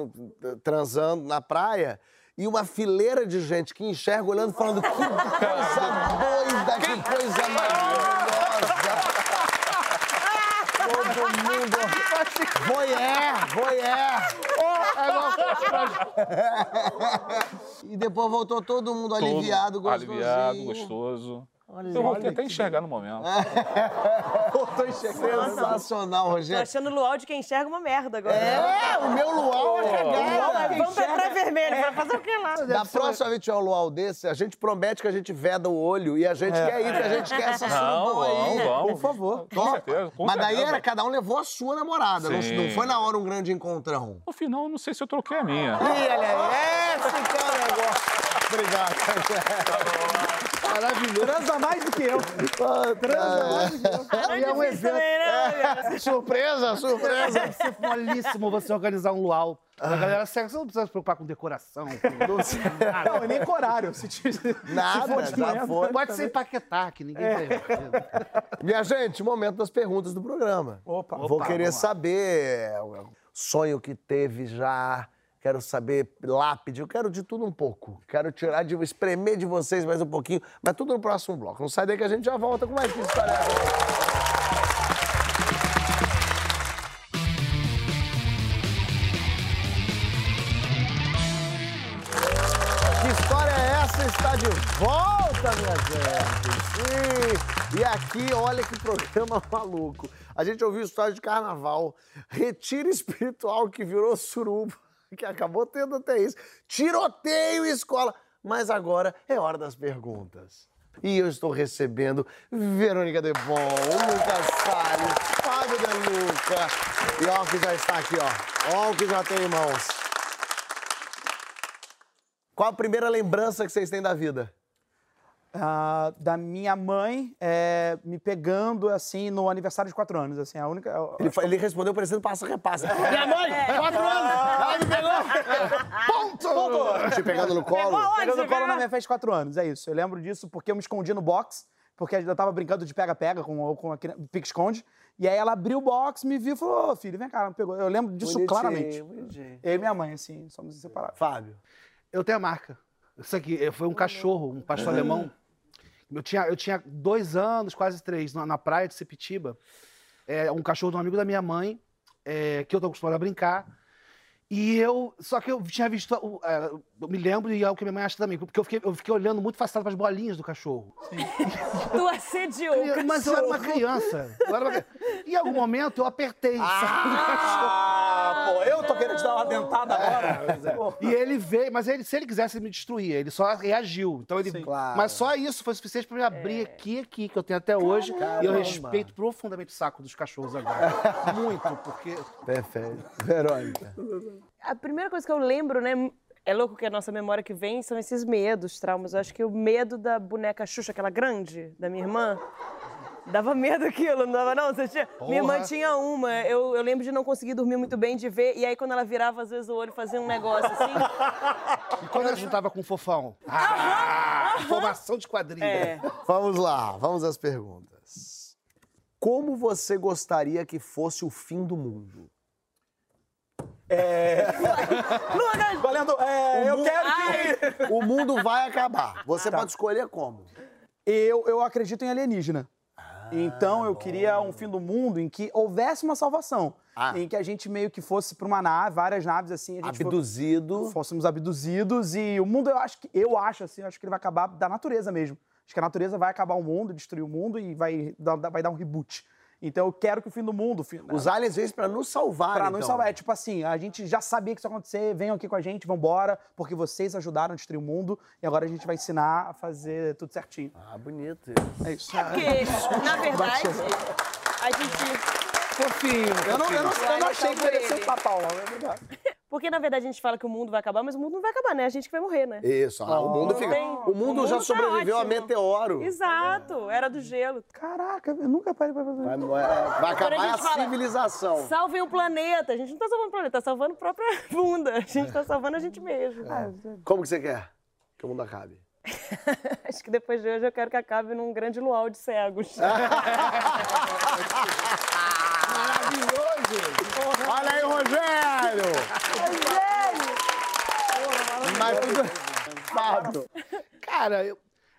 transando na praia e uma fileira de gente que enxerga olhando falando que coisa doida, que coisa maravilhosa. Todo mundo. Voyeur, voyeur. E depois voltou todo mundo Todo aliviado, gostosinho. Aliviado, gostoso. Eu voltei até a enxergar no momento. Sensacional, Tô Rogério. achando o luau de quem enxerga uma merda agora. É, o meu luau é cagada. Vamos pra praia vermelha, vai fazer o que lá? Da próxima vez que tiver um luau desse, a gente promete que a gente veda o olho e a gente quer ir, que a gente quer essa É. Não, surubão aí. vamos, vamos. Por favor. Com certeza, com Mas daí certeza. era, cada um levou a sua namorada, não, Sim. não foi na hora um grande encontrão. No final, eu não sei se eu troquei a minha. Ih, olha aí, esse cara é negócio. Obrigado. Maravilhoso. Transa mais do que eu. Transa mais do que eu. Ah, é E é um não, cara. surpresa, surpresa. Deve ser molíssimo você organizar um luau. A galera cega, você não precisa se preocupar com decoração. com nada. Não, nem com horário. Se, te- se Nada, for de manhã, foi. Pode ser Paquetá, que ninguém vai ver. Minha gente, momento das perguntas do programa. Opa. Vou Opa, querer saber sonho que teve já. Quero saber lápide, eu quero de tudo um pouco. Quero tirar de espremer de vocês mais um pouquinho, mas tudo no próximo bloco. Não sai daí que a gente já volta com mais história. Que história é essa? Está de volta, minha gente. Sim. E aqui, olha que programa maluco. A gente ouviu história de carnaval, retiro espiritual que virou suruba, que acabou tendo até isso, tiroteio escola. Mas agora é hora das perguntas. E eu estou recebendo Verônica Debon, o Lucas Salles, Fábio De Luca. E ó que já está aqui, ó. Ó que já tem em mãos. Qual a primeira lembrança que vocês têm da vida? Ah, da minha mãe é, me pegando, assim, no aniversário de quatro anos. Assim, a única... Ele, ele respondeu parecendo passa-repassa. Minha mãe, quatro anos, ela me pegou. Ponto! Te pegando no colo. Pegou onde? Pegando no colo na minha festa de quatro anos, é isso. Eu lembro disso porque eu me escondi no box, porque eu tava brincando de pega-pega com, com aquele pique-esconde. E aí ela abriu o box, me viu e falou, ô filho, vem cá, ela me pegou. Eu lembro disso Bonitinho, claramente. bonitinho. Eu e minha mãe, assim, somos inseparáveis. Fábio. Eu tenho a marca. Isso aqui foi um cachorro, um pastor alemão. Eu tinha, eu tinha dois anos, quase três, na, na praia de Sepitiba. é um cachorro de um amigo da minha mãe, é, que eu tô acostumado a brincar. E eu. Só que eu tinha visto. é, Eu me lembro, e é o que minha mãe acha também, porque eu fiquei, eu fiquei olhando muito fascinado para as bolinhas do cachorro. Tu assediou o Mas eu era uma criança. Eu era uma. Em algum momento eu apertei. sabe? Ah, pô, eu tô querendo te dar uma dentada agora. Pô. E ele veio, mas ele, se ele quisesse me destruir, ele só reagiu. Então ele, Claro. mas só isso foi suficiente para me abrir aqui, aqui, que eu tenho até hoje. E eu respeito profundamente o saco dos cachorros agora. Muito, porque Perfeito. Verônica. A primeira coisa que eu lembro, né? É louco que a nossa memória que vem são esses medos, traumas. Eu acho que o medo da boneca Xuxa, aquela grande, da minha irmã, dava medo aquilo, não dava não? Você tinha... Minha irmã tinha uma. Eu, eu lembro de não conseguir dormir muito bem, de ver. E aí, quando ela virava, às vezes, o olho fazia um negócio assim. E quando ela juntava com o fofão? Ah, formação de quadrilha. É. Vamos lá, vamos às perguntas. Como você gostaria que fosse o fim do mundo? Lucas! Valendo, é, eu quero que... O mundo vai acabar. Você pode escolher como. Eu, eu acredito em alienígena. Então eu queria um fim do mundo em que houvesse uma salvação. Ah. Em que a gente meio que fosse pra uma nave, várias naves assim, a gente fo- Abduzido. fôssemos abduzidos e o mundo eu acho que eu acho assim, eu acho que ele vai acabar da natureza mesmo. Acho que a natureza vai acabar o mundo, destruir o mundo e vai vai dar um reboot. Então eu quero que o fim do mundo, fim, Os aliens veio pra nos salvar, Pra então. nos salvar. É tipo assim, a gente já sabia que isso ia acontecer, venham aqui com a gente, vambora, porque vocês ajudaram a destruir o mundo e agora a gente vai ensinar a fazer tudo certinho. Ah, bonito isso. É isso. Porque, na verdade, a gente. Fofinho. Eu não, eu não, eu não achei que ia ser pra Paula, é verdade. Porque, na verdade, a gente fala que o mundo vai acabar, mas o mundo não vai acabar, né? A gente que vai morrer, né? Isso, ah, o mundo fica. O mundo o já mundo tá sobreviveu a ótimo. meteoro. Exato, era do gelo. Caraca, eu nunca parei pra fazer Vai, isso. vai- vai a acabar a, gente fala- civilização. Salvem o planeta. A gente não tá salvando o planeta, tá salvando a própria bunda. A gente tá salvando a gente mesmo. Como que você quer que o mundo acabe? Acho que depois de hoje eu quero que acabe num grande luau de cegos. Olha aí, Rogério! Mas tudo... Fábio. Cara, eu,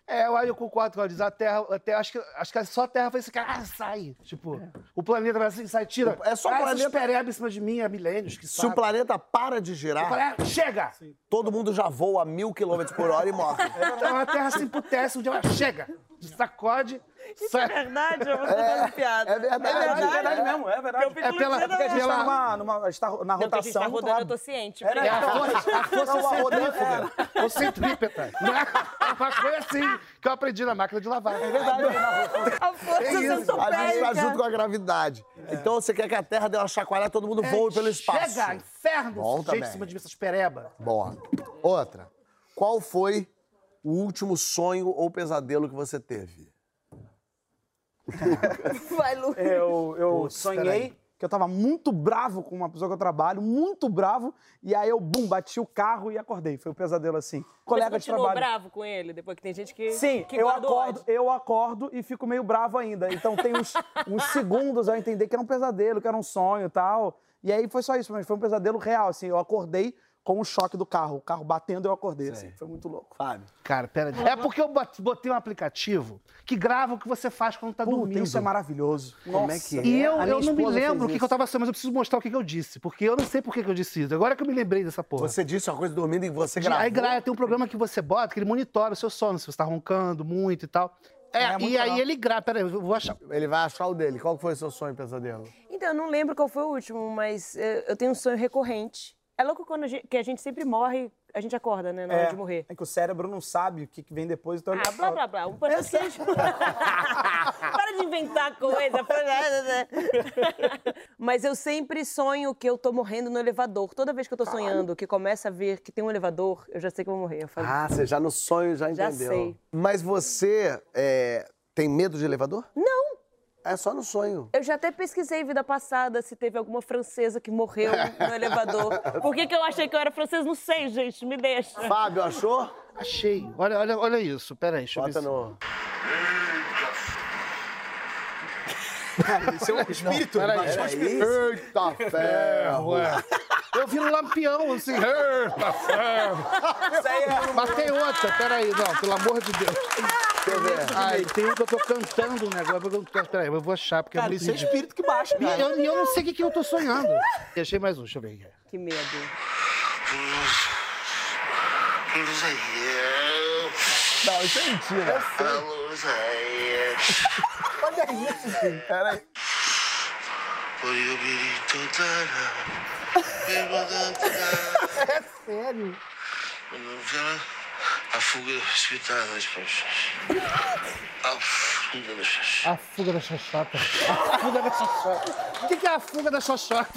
é, eu, eu concordo com ela. Diz, a Terra, a Terra acho, que, acho que só a Terra foi esse cara, ah, sai. Tipo, o planeta vai assim, sai, tira. É só o ah, planeta- pereba em cima de mim há milênios, que Se o planeta para de girar, planeta... Chega! todo mundo já voa a mil quilômetros por hora e morre. Então a Terra se emputece, um dia ela chega, sacode, É sai. verdade, eu vou fazendo piada. é verdade. É verdade, é verdade mesmo, é verdade. Eu fico É pela- iludindo Porque a gente pela- tá numa, numa, a gente tá na Não, porque a gente rotação. tá rodando, eu tô ciente. Era- É a força, a força Não, a rodando- centrípeta. Ou centrípeta. Não é uma coisa assim que eu aprendi na máquina de lavar. É verdade. A força É isso, a gente tá centopédica. junto com a gravidade. Então você quer que a Terra dê uma chacoalhada, todo mundo voe pelo espaço. Chega, inferno, Bom também. em cima de mim, essas pereba. Boa. Outra. Qual foi o último sonho ou pesadelo que você teve? Vai, Lu. Eu, eu Putz, sonhei que eu tava muito bravo com uma pessoa que eu trabalho, muito bravo, e aí eu, bum, bati o carro e acordei. Foi um pesadelo assim. Colega Você de trabalho. bravo com ele? Depois que tem gente que, Sim, que eu acordo, ódio. eu acordo e fico meio bravo ainda. Então tem uns, uns segundos a eu entender que era um pesadelo, que era um sonho e tal. E aí foi só isso, mas foi um pesadelo real, assim. Eu acordei com o choque do carro. O carro batendo eu acordei, assim. Foi muito louco. Fábio. Cara, pera aí. É porque eu bot- botei um aplicativo que grava o que você faz quando tá Puta, dormindo. isso é maravilhoso. Como é que é? E eu, eu não me lembro o que, que eu tava sonhando, mas eu preciso mostrar o que, que eu disse. Porque eu não sei por que, que eu disse isso. Agora que eu me lembrei dessa porra. Você disse uma coisa dormindo e você gravou. Aí gra- tem um programa que você bota que ele monitora o seu sono, se você tá roncando muito e tal. É, É, muito e aí legal. ele grava. Peraí, eu vou achar. Ele vai achar o dele. Qual foi o seu sonho pesadelo? Então, eu não lembro qual foi o último, mas eu tenho um sonho recorrente. É louco quando a gente, que a gente sempre morre, a gente acorda, né, na hora de morrer. É que o cérebro não sabe o que, que vem depois, então ele Ah, blá, blá, blá. Um gente... Para de inventar coisa. Mas eu sempre sonho que eu tô morrendo no elevador. Toda vez que eu tô sonhando, que começa a ver que tem um elevador, eu já sei que eu vou morrer. Eu falo, Ah, você já no sonho já Já entendeu. sei. Mas você é, tem medo de elevador? não! É só no sonho. Eu já até pesquisei vida passada se teve alguma francesa que morreu no elevador. Por que, que eu achei que eu era francesa? Não sei, gente. Me deixa. Fábio, achou? Achei. Olha, olha, olha isso. Peraí, deixa eu Bota ver. se- no... Isso é um espírito. Peraí, mas- peraí. Eita ferro! Ué. Eu vi um lampião, assim. Eita, ferro. Isso aí é... Mas tem outra, peraí, não, pelo amor de Deus. Deixa eu ver. Ai, tem um que eu tô cantando um negócio. eu Peraí, eu vou achar, porque Cara, é isso muito é espírito que baixa, E cara. eu, e eu não sei o que, que eu tô sonhando. E achei mais um, deixa eu ver. aqui. Que medo. Não, isso é mentira. Olha isso, gente. Peraí. É sério? A fuga precipitada das paixões. A fuga da xoxota. A fuga da xoxota. O que, que é a fuga da xoxota?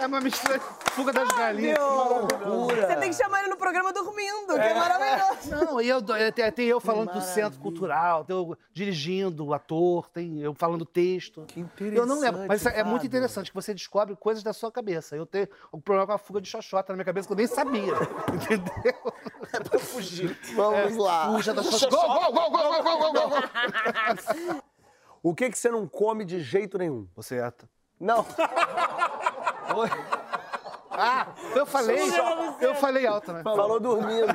É uma mistura de fuga das galinhas. Você tem que chamar ele no programa dormindo, que é maravilhoso. Não, e eu, tem, tem eu falando do centro cultural, tem eu dirigindo, o ator, tem eu falando texto. Que Eu não lembro, mas é muito interessante que você descobre coisas da sua cabeça. Eu tenho um problema com a fuga de xoxota na minha cabeça que eu nem sabia. Entendeu? Vamos lá. Fuja da xoxota. Gol, gol, gol, gol, gol, gol, gol, gol. O que, que você não come de jeito nenhum? Você é. Não. Ah, eu falei. Eu falei alto, né? Falou dormindo.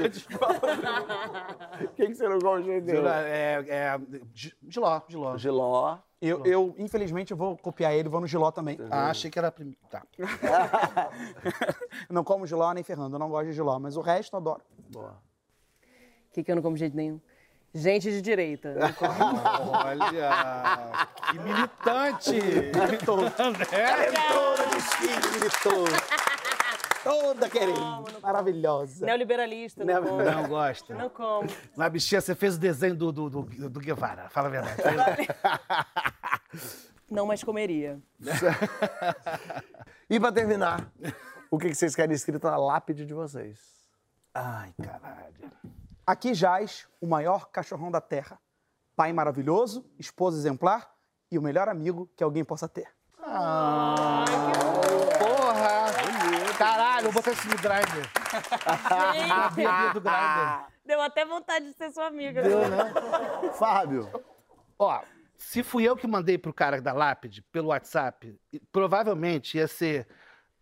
O que, que você não come de jeito nenhum? É, é, Gi- Giló, Giló. Giló. Eu, eu, infelizmente, vou copiar ele, vou no Giló também. Ah, achei que era. Tá. não como Giló nem ferrando, eu não gosto de Giló, mas o resto eu adoro. Boa. O que, que eu não como de jeito nenhum? Gente de direita. Não. Olha, que militante! Toda de chique, gritou. Toda querendo. Maravilhosa. Neoliberalista, não Neo- como. Não gosta. Não como. Mas, bichinha, você fez o desenho do, do, do, do Guevara, fala a verdade. Não mais comeria. E pra terminar, o que vocês querem escrito na lápide de vocês? Ai, caralho. Aqui jaz o maior cachorrão da terra. Pai maravilhoso, esposa exemplar e o melhor amigo que alguém possa ter. Porra! Caralho, eu vou botar isso no Grindr. A do Grindr. Deu até vontade de ser sua amiga. Fábio. Ó, se fui eu que mandei pro cara da lápide pelo WhatsApp, provavelmente ia ser,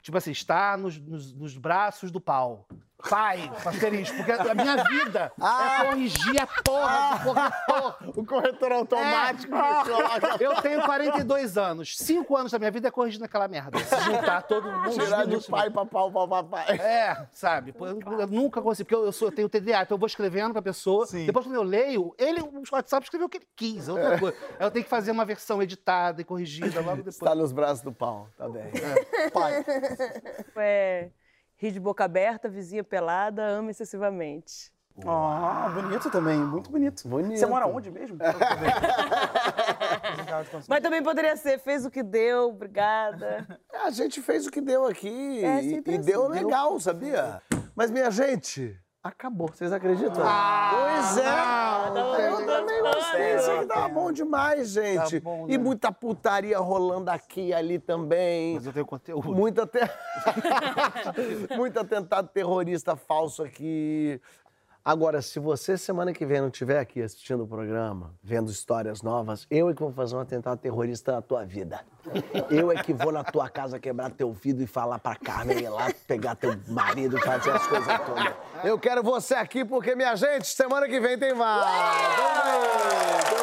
tipo assim, está nos, nos- nos braços do pau. Pai, asterisco, porque a minha vida é corrigir a porra do corretor. O corretor automático. É. Eu tenho 42 anos. Cinco anos da minha vida é corrigindo aquela merda. Se juntar todo mundo. Tirar de pai pra pau, pau, papai. É, sabe? Eu, eu nunca consigo, porque eu, eu, sou, eu tenho TDA, então eu vou escrevendo pra pessoa. Depois, quando eu leio, ele, o WhatsApp, escreveu o que ele quis. é outra coisa. Aí eu tenho que fazer uma versão editada e corrigida logo depois. Está nos braços do pau, tá bem. Pai. É, rir de boca aberta, vizinha pelada, ama excessivamente. Ó, bonito também, muito bonito. Bonito. Você mora onde mesmo? Mas também poderia ser, fez o que deu, obrigada. A gente fez o que deu aqui É, e, e assim. deu legal, sabia? Mas, minha gente, acabou. Vocês acreditam? pois é. eu também Isso aqui tava bom demais, gente. Tá bom, E né? muita putaria rolando aqui e ali também. Mas eu tenho conteúdo. Muita, te... Muito atentado terrorista falso aqui. Agora, se você semana que vem não estiver aqui assistindo o programa, vendo histórias novas, eu é que vou fazer um atentado terrorista na tua vida. Eu é que vou na tua casa quebrar teu vidro e falar pra Carmen ir lá pegar teu marido fazer as coisas todas. Eu quero você aqui porque, minha gente, semana que vem tem mais. Vamos